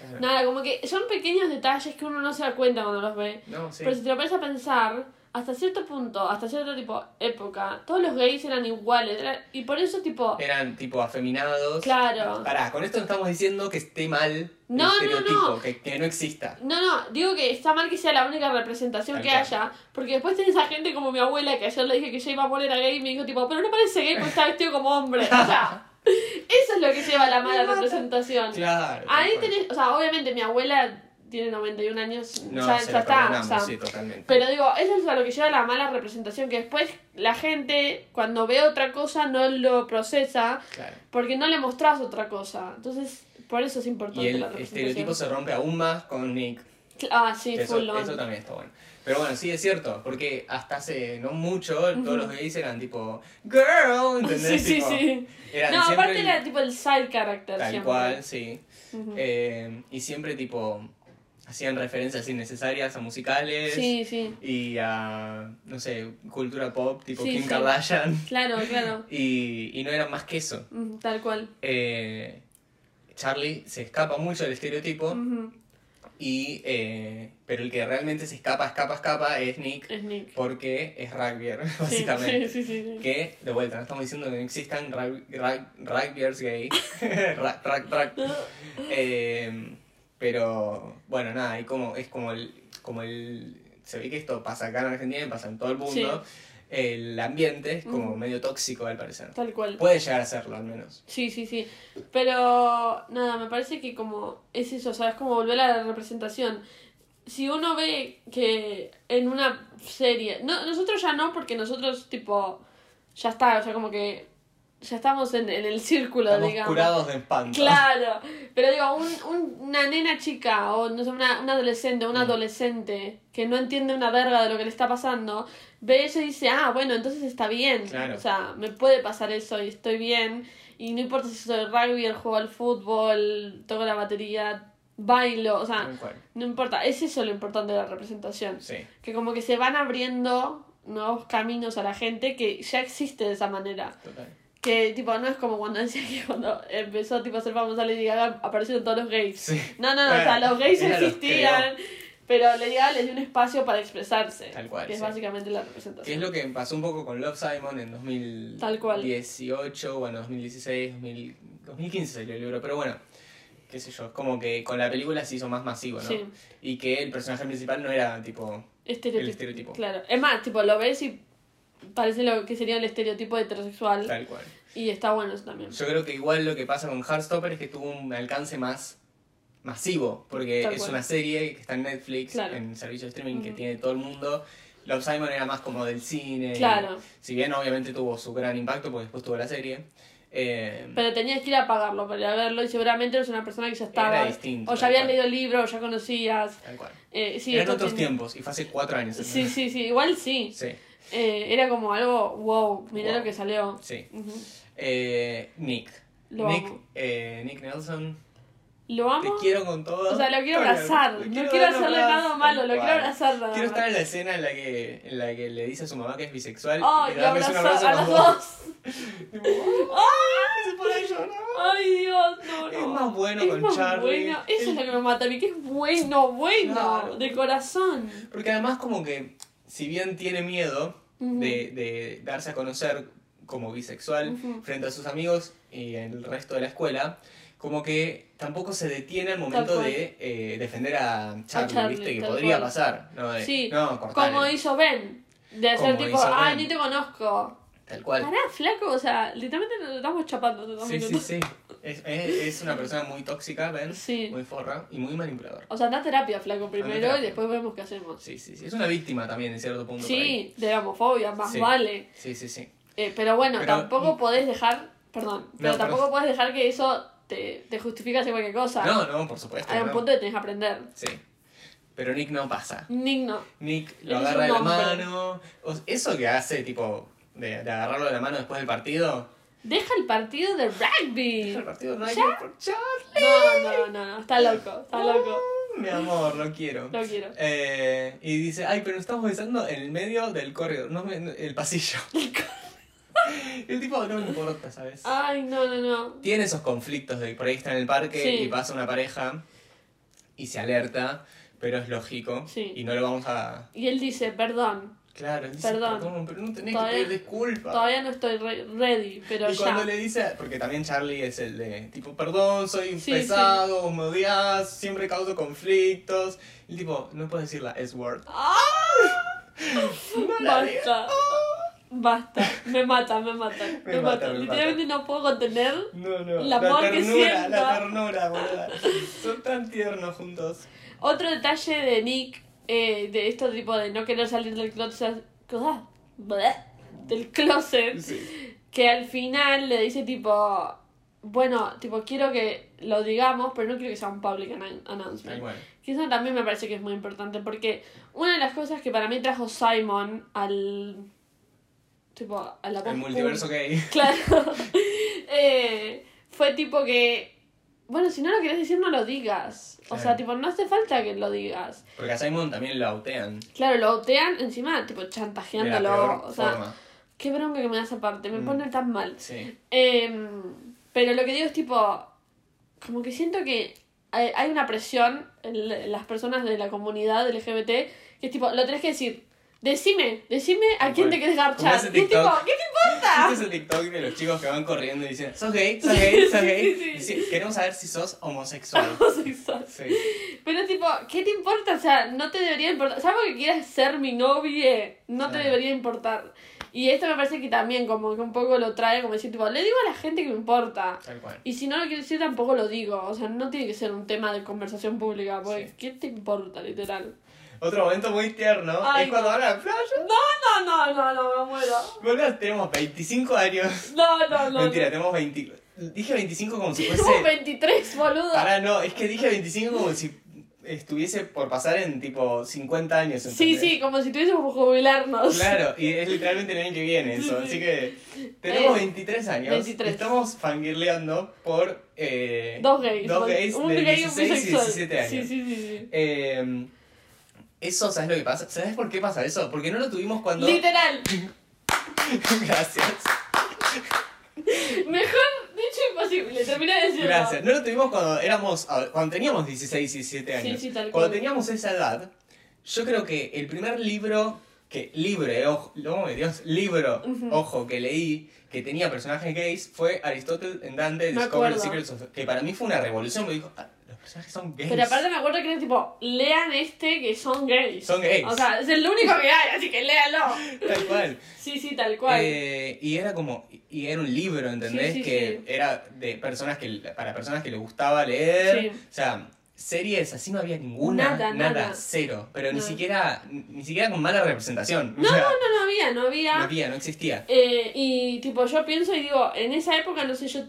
claro. Nada, como que son pequeños detalles que uno no se da cuenta cuando los ve. No, sí. Pero si te lo pones a pensar, hasta cierto punto, hasta cierto tipo época, todos los gays eran iguales. era- y por eso, tipo, Eran tipo afeminados. claro. Pará, con esto no estamos diciendo que esté mal No, no, el estereotipo, no. Que, que no exista. No, no, digo que está mal que sea la única representación que haya, porque después tenés a gente como mi abuela que ayer le dije que ella iba a poner a gay y me dijo tipo, pero no parece gay porque está vestido como hombre. O sea, eso es lo que lleva a la mala representación. Claro. Ahí tenés, o sea, obviamente mi abuela tiene 91 años, No, ya, ya está, o sea, sí, totalmente. pero digo, eso es a lo que lleva la mala representación, que después la gente cuando ve otra cosa no lo procesa Claro. porque no le mostrás otra cosa. Entonces, por eso es importante Y el la representación. estereotipo se rompe aún más con Nick. Ah, sí, eso, full on. eso también está bueno. Pero bueno, sí es cierto, porque hasta hace no mucho todos los gays eran tipo girl, ¿entendés? Sí, sí, Tipo, sí. Eran No, aparte el- era tipo el side character tal siempre. cual, sí. Ujú. Eh, y siempre tipo hacían referencias innecesarias a musicales Sí, sí. y a, no sé, cultura pop, tipo Sí, Kim. Kardashian. Claro, claro. Y, y no eran más que eso. Ujú, Tal cual. Eh, Charlie se escapa mucho del estereotipo, y, eh, pero el que realmente se escapa, escapa, escapa es Nick, Es Nick. porque es rugbyer, básicamente. sí, sí, sí. Que, de vuelta, no estamos diciendo que no existan rug- rug- rugbyers gay. Rug- rug- rug. Eh, pero, bueno, nada, y como, es como el, como el... Se ve que esto pasa acá en Argentina y pasa en todo el mundo. El ambiente es como medio tóxico, al parecer. Tal cual. Puede llegar a serlo, al menos. Sí, sí, sí. Pero nada, me parece que como es eso, o sea, es como volver a la representación. Si uno ve que en una serie, no, nosotros ya no, porque nosotros tipo, ya está, o sea, como que ya estamos en, en el círculo, Estamos digamos. curados de espanto. Claro, pero digo, un, un- una nena chica o no sé, una, una adolescente o un Mm. adolescente que no entiende una verga de lo que le está pasando, ve eso y dice, ah, bueno, entonces está bien. Claro. O sea, me puede pasar eso y estoy bien. Y no importa si soy rugby, el juego al fútbol, toco la batería, bailo, o sea, no importa. Es eso lo importante de la representación. Sí, Que como que se van abriendo nuevos caminos a la gente que ya existe de esa manera. total. Que tipo, no es como cuando decía que cuando empezó tipo, a ser famosa Lady Gaga aparecieron todos los gays. Sí. No, no, no, o sea, los gays Ella los existían, pero Lady Gaga les dio un espacio para expresarse. Tal cual, Que es sí. básicamente la Que es representación. lo que pasó un poco con Love Simon en 2018, Tal cual. bueno, 2016, 2000 2015 salió el libro, pero bueno, qué sé yo, es como que con la película se hizo más masivo, ¿no? Sí. Y que el personaje principal no era tipo el estereotipo. Claro. Es más, tipo, lo ves y parece lo que sería el estereotipo heterosexual. tal cual. Y está bueno eso también. Yo creo que igual lo que pasa con Heartstopper es que tuvo un alcance más masivo, porque Tal es cual. una serie que está en Netflix, Claro. en servicio de streaming que Ujú. tiene todo el mundo. Love Simon era más como del cine. Claro. Si bien obviamente tuvo su gran impacto, porque después tuvo la serie. eh, Pero tenías que ir a pagarlo para ir a verlo y seguramente eres una persona que ya estaba. Era distinto, o ya habías leído el libro, o ya conocías. tal cual. Eh, sí, Eran otros tiempos, y fue hace cuatro años. Sí, sí, sí, igual sí. Sí, Eh, era como algo, wow, mirá Wow. lo que salió. sí. Eh, Nick. Lo Nick, amo. eh, Nick Nelson, Lo te amo. quiero con todo. O sea, lo quiero abrazar. Le No quiero hacerle nada malo, lo quiero abrazar nada Quiero estar en la escena en la que, en la que le dice a su mamá que es bisexual Ay, y lo darles un abrazo a los dos. Tipo, ¡ay! Se pone a llorar. Ay, Dios, no, no. Es más bueno Es con más Charlie. bueno. Eso es lo que me mata a mí, que es bueno, bueno, Claro. de corazón. Porque además como que, si bien tiene miedo De, de darse a conocer como bisexual frente a sus amigos y el resto de la escuela, como que tampoco se detiene al momento de eh, defender a Charlie, Charlie, ¿viste? Que podría cual. pasar, ¿no? De, Sí, no. Como hizo Ben. De hacer Como tipo, Ben. ni te conozco. Tal cual. Pará, flaco, o sea, literalmente nos estamos chapando. hace dos Sí, sí, minutos. sí. Es, es, es una persona muy tóxica, ¿ven? Sí. Muy forra y muy manipuladora. O sea, anda a terapia, flaco, primero terapia. y después vemos qué hacemos. Sí, sí, sí. Es una víctima también en cierto punto. por ahí. Sí, de la homofobia, más Sí. vale. Sí, sí, sí. Eh, pero bueno, Pero- tampoco podés dejar, perdón, pero No, tampoco podés dejar que eso te, te justifique hacer cualquier cosa. No, no, por supuesto. Hay un no. punto que tenés que aprender. Sí. Pero Nick no pasa. Nick no. Nick lo Eres agarra de un la hombre. mano. O- eso que hace, tipo, de, de agarrarlo de la mano después del partido. Deja el partido de rugby. El partido hay ¿Ya? por Charlie. No, no, no, no, está loco, está loco. Mi amor, lo quiero. Lo quiero. Eh, y dice, ay, pero nos estamos besando en el medio del corredor, no el pasillo. el tipo no me importa, ¿sabes? Ay, no, no, no. Tiene esos conflictos de por ahí está en el parque Sí. y pasa una pareja y se alerta, pero es lógico Sí. y no lo vamos a... Y él dice, perdón, Claro, él dice, Perdón. perdón, pero no tenés Todavía- que pedir disculpas. todavía no estoy re- ready, pero y ya. cuando le dice, porque también Charlie es el de tipo, perdón, soy Sí, pesado, me odias, siempre causo conflictos. Y tipo, no puedes decir la S-word. ¡Ah! No. Basta. Basta. Me mata, me mata. Me, Me mata. mata, me Literalmente no puedo contener. No, no, El la que ternura, siento. la ternura, boluda. Son tan tiernos juntos. Otro detalle de Nick, eh, de esto tipo de no querer salir del closet, del closet, Sí. que al final le dice tipo, bueno, tipo, quiero que lo digamos, pero no quiero que sea un public announcement. cual. Que eso también me parece que es muy importante, porque una de las cosas que para mí trajo Simon al... Tipo, a la El multiverso gay. Claro. Eh, fue tipo que. Bueno, si no lo querés decir, no lo digas. O sea, tipo, no hace falta que lo digas. Porque a Simon también lo autean. Claro, lo autean encima, tipo, De la chantajeándolo. peor O sea, forma. qué bronca que me da esa parte, me Mm. pone tan mal. Sí. Em, pero lo que digo es tipo. Como que siento que hay, hay una presión en las personas de la comunidad LGBT que es tipo, lo tenés que decir. Decime, decime a quién te Como garchar. es tipo. ¿qué te importa? Este es el TikTok de los chicos que van corriendo y dicen, sos gay, sos gay, sos gay. Sí, sí. Dice, Queremos saber si sos homosexual. Homosexual. Sí. Pero tipo, ¿qué te importa? O sea, no te debería importar. Salvo que quieras ser mi novia, no te debería importar. Y esto me parece que también como que un poco lo trae como decir, tipo, le digo a la gente que me importa. Tal cual. Y si no lo quiero decir, tampoco lo digo. O sea, no tiene que ser un tema de conversación pública, porque Sí. ¿qué te importa, literal? Otro momento muy tierno Ay, es cuando no. van a la playa. No, no, no, no, me muero. Boludo, tenemos 25 años. No, no, no. Mentira, no. tenemos 20. Dije 25 como si Tenemos fuese. 23, boludo. Ahora no, es que dije 25 como si estuviese por pasar en tipo 50 años. Sí, ¿entendés? sí, como si tuviésemos que jubilarnos. Claro, y es literalmente el año que viene eso. Sí, Así sí. que tenemos Eh, 23 años. 23. Y estamos fangirleando por. Eh, Dos gays. Dos gays un de gay y un 16 y bisexual. 17 años. Sí, sí, sí, sí. Eh, eso, ¿sabes lo que pasa? ¿Sabes por qué pasa eso? Porque no lo tuvimos cuando. Literal. Gracias. Mejor dicho imposible. Terminé de decirlo. Gracias. No lo tuvimos cuando éramos. Cuando teníamos 16 y 17 años. Sí, sí, tal Cuando teníamos esa edad, yo creo que el primer libro que. Libre, ojo. Oh, mi Dios, libro, Ujú. ojo, que leí que tenía personajes gays fue Aristóteles en Dante Discover the. Secrets of. Que para mí fue una revolución. Me dijo, "Ah, personajes son gays. Pero aparte me acuerdo que era tipo, lean este que son gays. Son gays. O sea, es el único que hay, así que léalo. Tal cual. Sí, sí, tal cual. Eh, y era como, y era un libro, ¿entendés? Sí, sí, que sí. era de personas que, para personas que les gustaba leer. O sea, series así no había ninguna, Nada, nada. cero. Pero ni No. siquiera, ni siquiera con mala representación. no, o sea, no, no había, no había. no había, no existía. Eh, y tipo, yo pienso y digo, en esa época, no sé, yo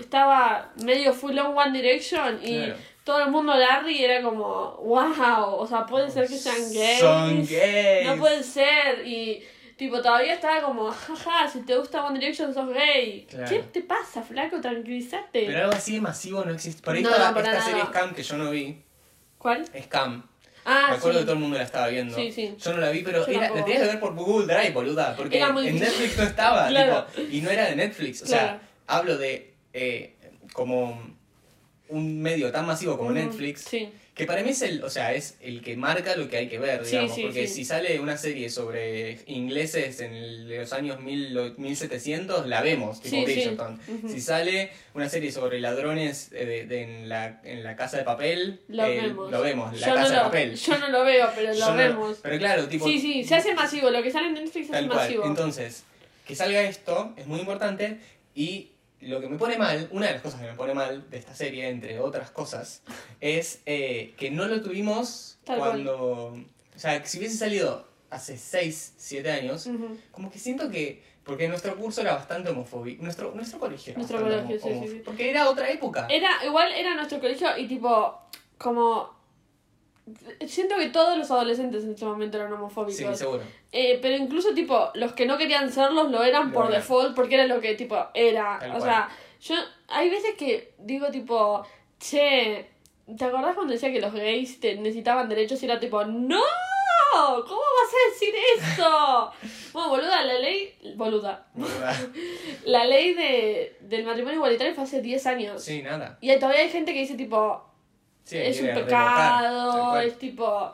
estaba medio full on One Direction y Claro. Todo el mundo Larry era como, wow, o sea, puede ser que sean gays. Son gays. No puede ser. Y tipo, todavía estaba como, jaja, si te gusta One Direction sos gay. Claro. ¿Qué te pasa, flaco? Tranquilízate. Pero algo así de masivo no existe. Por ahí No, estaba para esta nada. serie Scam que yo no vi. ¿Cuál? Scam. Ah, Me acuerdo sí. que todo el mundo la estaba viendo. Sí, sí. Yo no la vi, pero era, la tenías que ver por Google Drive, boluda. Porque muy en. Netflix no estaba. Claro. tipo, y no era de Netflix. O sea, hablo de eh, como un medio tan masivo como Netflix. Sí. Que para mí es el, o sea, es el que marca lo que hay que ver, digamos. sí, porque sí. si sale una serie sobre ingleses en el- de los años 1000 o 1700, la vemos, tipo. Bridgerton. Ujú. Si sale una serie sobre ladrones eh, de, de- en, la, en la casa de papel, Lo eh, vemos. lo vemos, la yo, casa no de lo, papel. yo no lo veo, pero lo no- vemos. Pero claro, tipo. Sí, sí, se hace masivo. Lo que sale en Netflix se hace masivo. Entonces, que salga esto es muy importante y lo que me pone mal, una de las cosas que me pone mal de esta serie, entre otras cosas, es eh, que no lo tuvimos Tal cual. cuando... O sea, si hubiese salido hace 6, 7 años, como que siento que... Porque nuestro curso era bastante homofóbico. Nuestro, nuestro colegio era Nuestro colegio, sí, sí. Porque era otra época. Era, igual era nuestro colegio y tipo, como... Siento que todos los adolescentes en ese momento eran homofóbicos. Sí, seguro. Eh, pero incluso, tipo, los que no querían serlos lo eran Lo por default porque era lo que, tipo, era. Tal o cual. sea, yo... Hay veces que digo, tipo, che, ¿te acordás cuando decía que los gays te necesitaban derechos y era tipo, no? ¿Cómo vas a decir eso? bueno, boluda, la ley... Boluda. La ley de, del matrimonio igualitario fue hace 10 años. sí, nada. Y todavía hay gente que dice, tipo, Sí, es un revocar, pecado, cual. es tipo...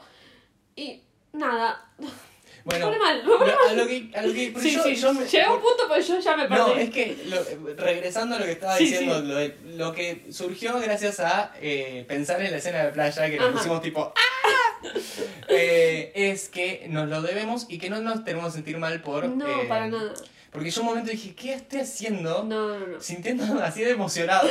Y nada, Bueno, me mal, me a lo que... A lo que Sí, yo- sí, yo me- llega un punto pero yo ya me perdí. No, es que lo- regresando a lo que estaba Sí, diciendo. Lo, de- lo que surgió gracias a eh, pensar en la escena de playa, que nos pusimos tipo ¡Ah! Eh, es que nos lo debemos y que no nos tenemos que sentir mal por... No, eh, para nada. Porque yo un momento dije, ¿qué estoy haciendo? No, no, no. Sintiendo así de emocionado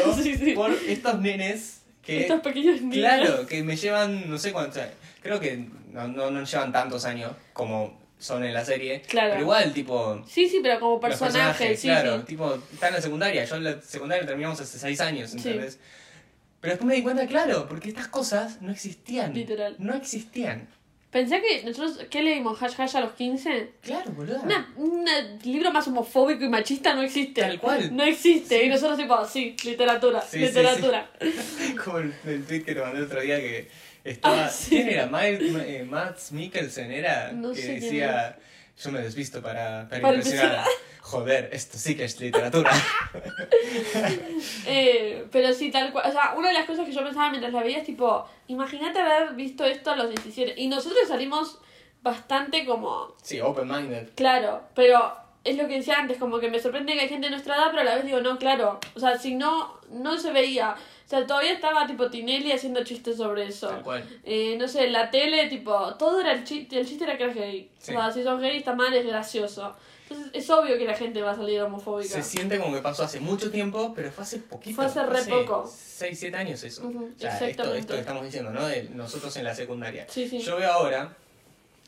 por estos nenes que... Estos pequeños niños. Claro, que me llevan, no sé cuánto, o sea, creo que no, no, no llevan tantos años como son en la serie. Claro. Pero igual, tipo, Sí, sí, pero como personaje, personajes, sí, claro, sí. tipo, está en la secundaria. Yo en la secundaria terminamos hace seis años, Sí. ¿entendés? Pero después me di cuenta, claro, porque estas cosas no existían. Literal. No existían. Pensé que nosotros, ¿qué leímos? Hash Hash a los 15. Claro, boludo. Un libro más homofóbico y machista no existe. Tal cual. No existe. Sí. Y nosotros tipo, sí, literatura, Sí, sí, literatura. Como el, el tweet que te mandé el otro día que estaba. Ah. ¿Quién era? Miles, eh, Mads Mikkelsen era. No que sé quién decía. Yo me desvisto para, para, Para impresionar. Joder, esto sí que es literatura. Eh, pero sí, tal cual. O sea, una de las cosas que yo pensaba mientras la veía es tipo, imagínate haber visto esto a los 17. Y nosotros salimos bastante como, sí, open-minded. claro, pero es lo que decía antes, como que me sorprende que hay gente de nuestra edad, pero a la vez digo, no, claro. O sea, si no, no se veía. O sea, todavía estaba tipo Tinelli haciendo chistes sobre eso. Tal cual. Eh, no sé, la tele, tipo, todo era el chiste, el chiste era que eras gay. Sí. O sea, si sos gay está mal, es gracioso. Entonces es obvio que la gente va a salir homofóbica. Se siente como que pasó hace mucho tiempo, pero fue hace poquito. Fue hace re poco. 6, 7 años eso. Ujú, o sea, esto, exactamente. esto que estamos diciendo, ¿no? De nosotros en la secundaria. Sí, sí. Yo veo ahora,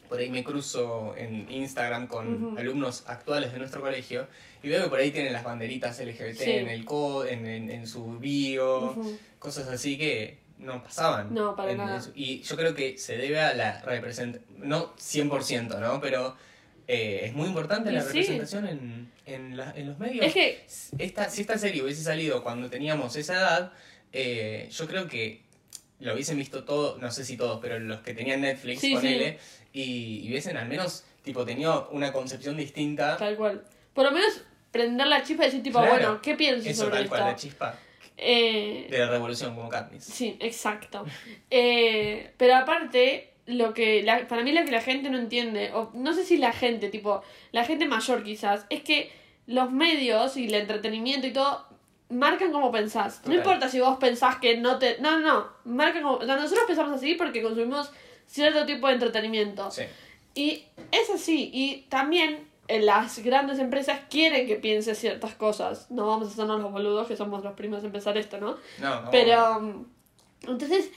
por ahí me cruzo en Instagram con alumnos actuales de nuestro colegio y veo que por ahí tienen las banderitas LGBT Sí. en el co en, en, en su bio, cosas así que no pasaban. No, para en nada. Y yo creo que se debe a la representación, no 100%, ¿no? Pero eh, es muy importante Y la sí. representación en, en, la- en los medios. Es que Esta, si esta serie hubiese salido cuando teníamos esa edad, eh, yo creo que lo hubiesen visto todos, no sé si todos, pero los que tenían Netflix, Sí, ponele, y, y hubiesen al menos tipo tenido una concepción distinta. Tal cual. Por lo menos prender la chispa y decir, tipo, Claro. bueno, ¿qué piensas Eso sobre tal esto? cual, la chispa Eh, de la revolución como Katniss. sí, exacto. Eh, pero aparte, lo que la- para mí lo que la gente no entiende, o no sé si la gente, tipo, la gente mayor quizás, es que los medios y el entretenimiento y todo marcan como pensás. No importa si vos pensás que no te... No, no, no. Marcan como... o sea, nosotros pensamos así porque consumimos cierto tipo de entretenimiento. Sí, Y es así, y también eh, las grandes empresas quieren que pienses ciertas cosas. No vamos a hacernos los boludos que somos los primeros en pensar esto, ¿no? no, no, Pero, um, entonces,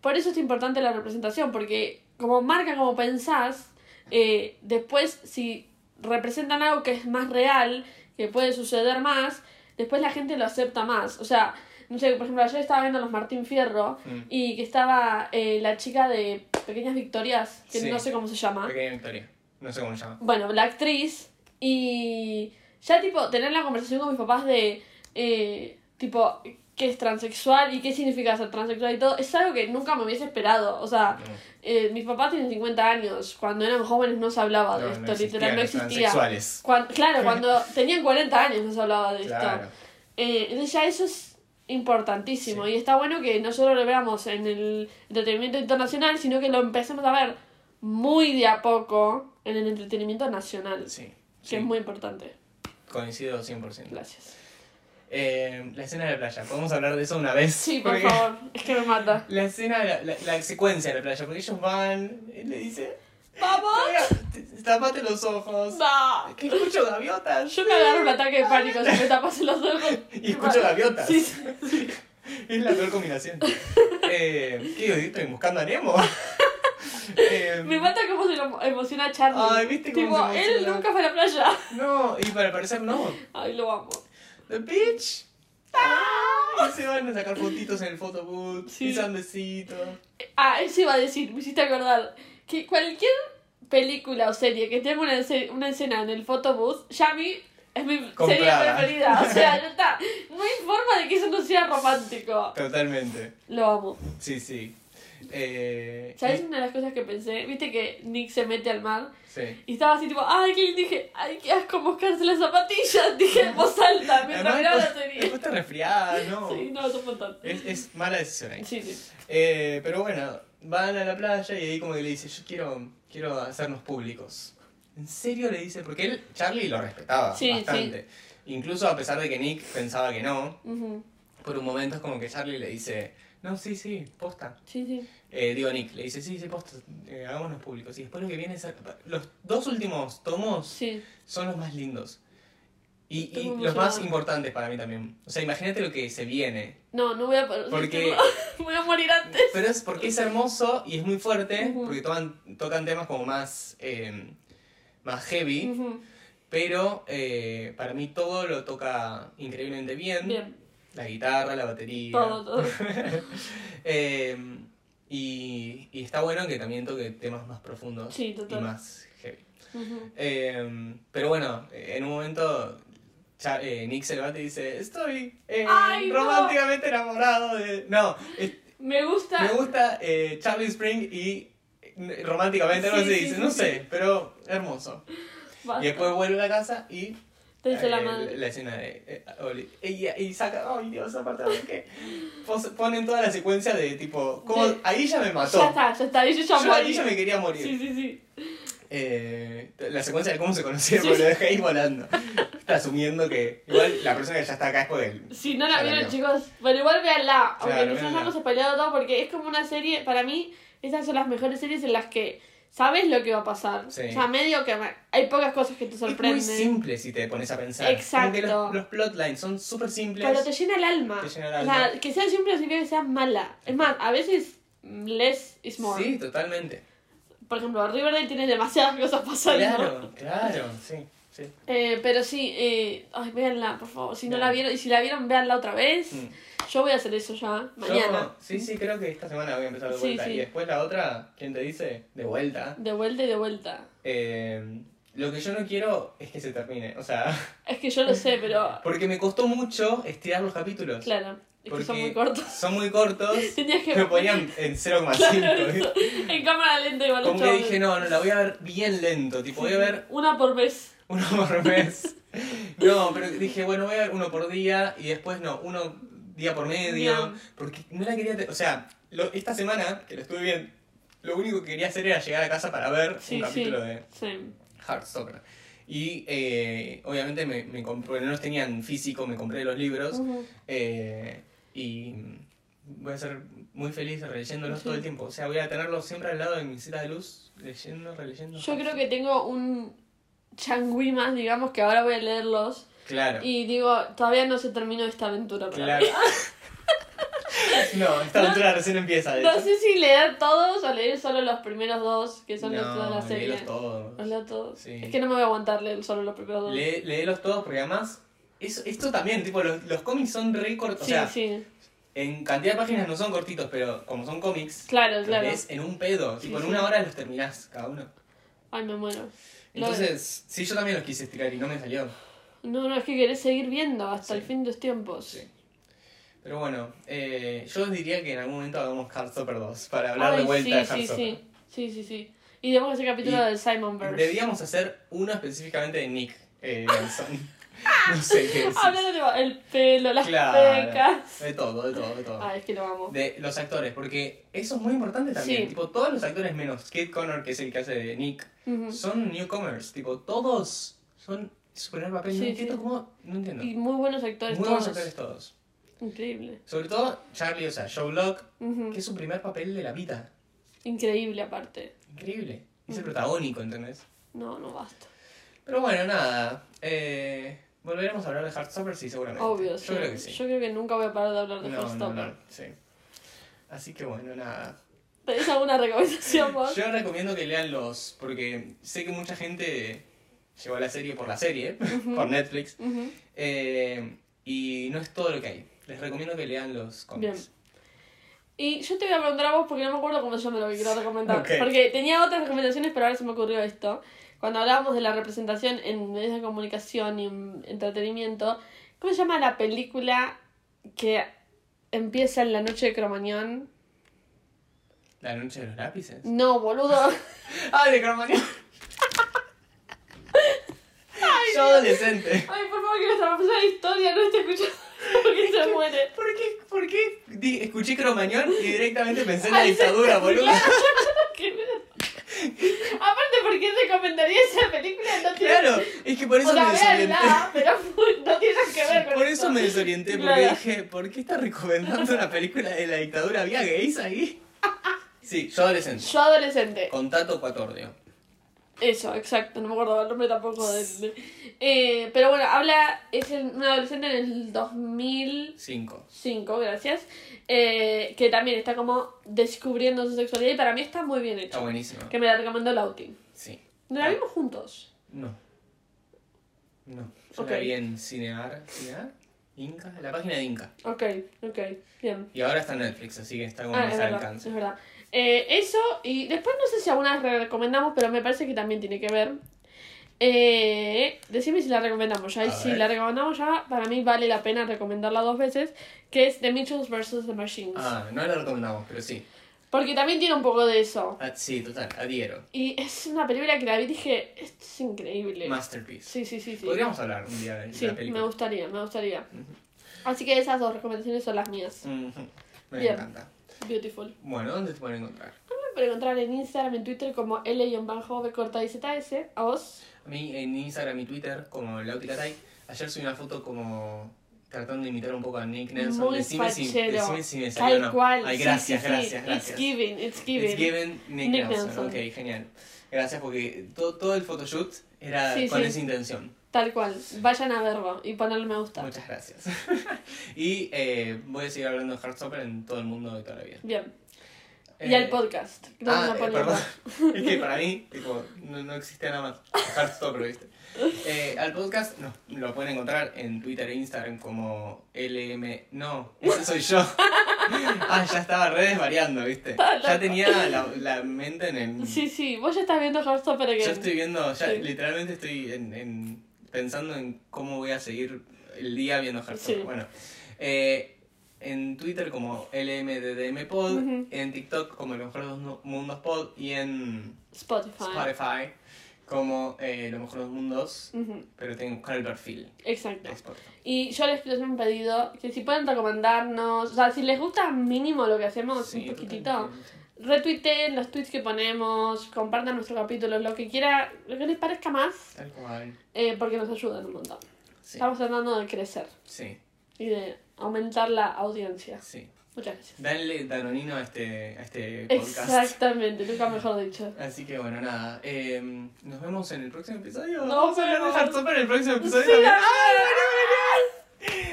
por eso es importante la representación, porque como marca como pensás, eh, después si representan algo que es más real, que puede suceder más, después la gente lo acepta más. O sea, no sé, por ejemplo, ayer estaba viendo los Martín Fierro Mm. y que estaba eh, la chica de Pequeñas Victorias, que Sí. no sé cómo se llama. Pequeña Victoria. No sé cómo se llama. Bueno, la actriz. Y ya, tipo, tener la conversación con mis papás de, eh, tipo, qué es transexual y qué significa ser transexual y todo, es algo que nunca me hubiese esperado. O sea, No. eh, mis papás tienen 50 años. Cuando eran jóvenes no se hablaba de No, no esto, existían literal, no existía. transexuales. Cuan- claro, cuando tenían 40 años no se hablaba de Claro. esto. Eh, entonces ya eso es importantísimo Sí. y está bueno que no solo lo veamos en el entretenimiento internacional, sino que lo empecemos a ver muy de a poco en el entretenimiento nacional, Sí, que sí. es muy importante. Coincido 100%. Gracias. Eh, la escena de la playa, ¿podemos hablar de eso una vez? Sí, por Porque- favor, es que me mata. La escena, la, la, la secuencia de la playa, porque ellos van, él le dice, ¡Vamos! "Todavía, tapate los ojos. ¡No! Que escucho gaviotas. Yo me agarro un ataque de pánico si me tapas los ojos. Y escucho gaviotas. Sí, sí. Es la peor combinación. eh, ¿Qué digo? ¿Estoy buscando a Nemo? Eh, Me mata cómo se lo emociona Charlie. Ay, ¿viste cómo tipo, se él nunca fue a la playa. No, y para parecer no. Ay, lo amo. The beach. Ah, y se van a sacar fotitos en el photobooth. Sí. Y besitos. Ah, eso iba a decir, me hiciste acordar. Que cualquier película o serie que tenga una, una escena en el photobooth, ya a mí es mi serie Comprada. preferida. O sea, ya está. No hay forma de que eso no sea romántico. Totalmente. Lo amo. Sí, sí. Eh, ¿Sabes una de las cosas que pensé? Viste que Nick se mete al mar Sí. y estaba así tipo, ay, que dije, ay, qué asco moscarse las zapatillas. Dije en voz alta mientras Además, miraba la serie. después te resfriadas, ¿no? Sí, no, es un montón. Es, es mala decisión ahí. Sí, sí. Eh, pero bueno, van a la playa y ahí como que le dice, yo quiero, quiero hacernos públicos. ¿En serio le dice? Porque él, Charlie lo respetaba Sí, bastante. Incluso a pesar de que Nick pensaba que no, por un momento es como que Charlie le dice, no, sí, sí, posta. Sí, sí. Eh, digo Nick, le dice, sí, sí, posta, eh, hagámonos públicos. Y después lo que viene es... Los dos últimos tomos Sí. son los más lindos. Y, los más importantes para mí también. O sea, imagínate lo que se viene. No, no voy a. Porque- Voy a morir antes. Pero es porque es hermoso y es muy fuerte, porque tocan, tocan temas como más, eh, más heavy, pero eh, para mí todo lo toca increíblemente bien. Bien, La guitarra, la batería. todo, todo. Eh, y, y está bueno que también toque temas más profundos Sí, y total. más heavy. Eh, pero bueno, en un momento Cha- eh, Nick se levanta y dice, estoy eh, Ay, no. románticamente enamorado de... No, Me gusta. me gusta eh, Charlie Spring y románticamente, no sé, sí, dice, sí, no sé, pero hermoso. Basta. Y después vuelve a la casa y... Te dice la eh, madre. la escena de eh, Oli. Y, y saca, ay Dios, aparte de que ponen toda la secuencia de tipo, como, De- ahí ya me mató. Ya está, ya está. Ahí yo ya Yo ahí ya me quería morir. Sí, sí, sí. Eh, la secuencia de cómo se conocieron, Sí. lo dejé ahí volando. Está asumiendo que igual la persona que ya está acá es porque... Si no la vieron, chicos, bueno, igual véanla. Aunque Claro, quizás hemos spoileado todo, porque es como una serie. Para mí, estas son las mejores series en las que sabes lo que va a pasar. Sí. O sea, medio que hay pocas cosas que te Es muy sorprenden. simple si te pones a pensar. Exacto. Como que los, los plotlines son súper simples. Pero te llena el alma. Te llena el O sea, que sea simple no significa que sea mala. Es más, a veces mm, less is more. Sí, totalmente. Por ejemplo, Riverdale tiene demasiadas cosas pasando. Claro, claro, sí, sí. Eh, pero sí, eh, ay, véanla, por favor. Si no la vieron, y si la vieron, véanla otra vez. Mm. Yo voy a hacer eso ya, mañana. Yo- sí, sí, creo que esta semana voy a empezar de Sí, vuelta. sí. Y después la otra, ¿quién te dice? De vuelta. De vuelta y de vuelta. Eh, lo que yo no quiero es que se termine. O sea, Es que yo lo sé, pero porque me costó mucho estirar los capítulos. claro, es Porque que son muy cortos. Son muy cortos. Tenías que Me ponían en 0,5. Claro, en cámara lenta igual Como que dije, no, no, la voy a ver bien lento. Tipo, voy a ver Una por vez. uno por mes. No, pero dije, bueno, voy a ver uno por día y después no, uno día por medio. Bien. Porque no la quería. O sea, lo- esta semana que lo estuve bien, lo único que quería hacer era llegar a casa para ver Sí, un sí. capítulo de Sí. Heartstopper. Y eh, obviamente me, me compré, no los tenían físico, me compré los libros. Eh, y voy a ser muy feliz releyéndolos Sí. todo el tiempo. O sea, voy a tenerlos siempre al lado de mi cita de luz, leyendo, releyendo. Yo creo que tengo un changui más, digamos, que ahora voy a leerlos. Claro. Y digo, todavía no se terminó esta aventura. para Claro. mí. no, esta aventura recién empieza, de No hecho. sé si leer todos o leer solo los primeros dos, que son los de la no, serie. léelos todos. Los leo todos. Sí. Es que no me voy a aguantar leer solo los primeros dos. Lee- léelos todos porque además, eso, esto también, tipo, los, los cómics son re cortos. sí, o sea, sí. en cantidad de páginas no son cortitos, pero como son cómics, Claro, claro. lees en un pedo. Sí, tipo, en una hora los terminás cada uno. Ay, me muero. Lo- Entonces, sí, yo también los quise estirar y no me salió. No, no, es que querés seguir viendo hasta el fin de los tiempos. Sí. Pero bueno, eh, yo diría que en algún momento hagamos Heartstopper 2 para hablar Ay, de vuelta sí, de sí, Heartstopper. sí, sí, sí, sí. Y debemos hacer capítulo Y del Simon Verse. Deberíamos hacer uno específicamente de Nick eh, Nelson. no sé qué decir. Hablando de el pelo, las Claro. pecas. De todo, de todo, de todo. Ay, es que lo amo. De los actores, porque eso es muy importante también. Sí. Tipo, todos los actores menos Kate Connor, que es el que hace de Nick, Ujú. son newcomers. Tipo, todos son su primer papel. no Sí, entiendo sí. cómo. No entiendo. Y muy buenos actores Muy todos. buenos actores todos. Increíble. Sobre todo Charlie, o sea, Joe Locke, que es su primer papel de la vida. Increíble aparte. Increíble. Es el protagónico, ¿entendés? No, no basta. Pero bueno, nada. Eh, Volveremos a hablar de Heartstopper, sí, seguramente. Obvio, Yo sí. creo que sí. Yo creo que nunca voy a parar de hablar de No, Heartstopper. no, sí. Así que bueno, nada. ¿Tenés alguna recomendación vos? Yo recomiendo que lean los, porque sé que mucha gente llegó a la serie por la serie, por Netflix, eh, y no es todo lo que hay. Les recomiendo que lean los cómics. Bien. Y yo te voy a preguntar a vos porque no me acuerdo cómo se llama lo que quiero recomendar. Porque tenía otras recomendaciones, pero ahora se me ocurrió esto. Cuando hablábamos de la representación en medios de comunicación y en entretenimiento, ¿cómo se llama la película que empieza en la noche de Cromañón? La noche de los lápices. No, boludo. ¡Ah, de Cromañón! Yo adolescente. Ay, por favor, que nuestra profesora de historia no esté escuchando se muere. ¿Por qué? ¿Por qué? Di- escuché Cromañón y directamente pensé en la Ay, dictadura, boludo. Claro, ver. Aparte, ¿por qué recomendaría esa película? No tiene... Claro, es que por eso o sea, me desorienté. véanla, pero no tiene nada que ver con Por eso me desorienté, porque Claro. dije, ¿por qué está recomendando una película de la dictadura? ¿Había gays ahí? Sí, yo adolescente. Yo adolescente. Con Tato Cuatordio. Eso, exacto, no me acuerdo el nombre tampoco de- Eh, pero bueno, habla, es un adolescente en el 2005, Cinco. gracias, eh, que también está como descubriendo su sexualidad y para mí está muy bien Está hecho. buenísimo. Que me la recomendó Lauti. Sí. La vimos juntos. No. No. Yo Ok. la vi en Cinear. ¿Cinear? Inca. La página de Inca. Ok, ok, bien. Y ahora está en Netflix, así que está como Ah, más es al verdad, alcance. es verdad. Eh, eso, y después no sé si alguna vez recomendamos, pero me parece que también tiene que ver. Eh, decime si la recomendamos ya. Y si la recomendamos ya, para mí vale la pena recomendarla dos veces, que es The Mitchells vs. The Machines. Ah, no la recomendamos, pero sí. Porque también tiene un poco de eso. Ah, sí, total, adhiero. Y es una película que la vi y dije, esto es increíble. Masterpiece. Sí, sí, sí, sí. Podríamos hablar un día de Sí, la película. me gustaría, me gustaría. Ujú. Así que esas dos recomendaciones son las mías. Ujú. Me Bien. encanta. Beautiful. Bueno, ¿dónde te pueden encontrar? Me pueden encontrar en Instagram, en Twitter como L-B corta y ZS. ¿A vos? A mí en Instagram y Twitter como Lauticatay. Ayer subí una foto como tratando de imitar un poco a Nick Nelson. Muy decime, si, decime si me salió Tal no. cual. Ay, gracias, sí, sí. gracias, gracias. It's giving, it's giving. It's given Nick, Nick Nelson. Nelson. Ok, genial. Gracias porque todo, todo el photoshoot era con esa intención. Tal cual. Vayan a verlo y ponerle me gusta. Muchas gracias. y eh, voy a seguir hablando de Heartstopper en todo el mundo de toda la vida. Bien. Y Eh, al podcast. ¿Dónde Ah, eh, perdón. es que para mí, tipo, no, no existía nada más. Heartstopper, ¿viste? Eh, al podcast no, lo pueden encontrar en Twitter e Instagram como LM. No, ese soy yo. ah, ya estaba re desvariando, ¿viste? Ya tenía la, la mente en el. Sí, sí. Vos ya estás viendo Heartstopper Again. Yo estoy viendo, ya Sí. literalmente estoy en, en- pensando en cómo voy a seguir el día viendo Heartstopper. Sí. Bueno, eh, en Twitter como LMDDMPod, Ujú. en TikTok como los Nu- Mundos Pod y en Spotify. Spotify como eh, Lo Mejor de los Mundos, pero tengo que buscar el perfil Exacto. Y yo les, he pedido que si pueden recomendarnos, o sea, si les gusta mínimo lo que hacemos, Sí, un poquitito, totalmente. Retuiteen los tweets que ponemos, compartan nuestros capítulos, lo que quiera, lo que les parezca más, eh, porque nos ayudan un montón. Sí, Estamos tratando de crecer sí, y de aumentar la audiencia. sí. Muchas gracias. Danle danonino a este, a este podcast. Exactamente, nunca mejor dicho. Así que bueno, nada. eh, nos vemos en el próximo episodio. Nos Vamos a hablar de en el próximo episodio. Sí, también.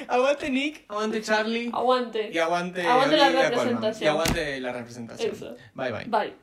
Aguante Nick, aguante Charlie. Aguante. Y aguante, Aguante la representación. Y aguante la representación. Eso. Bye bye. Bye.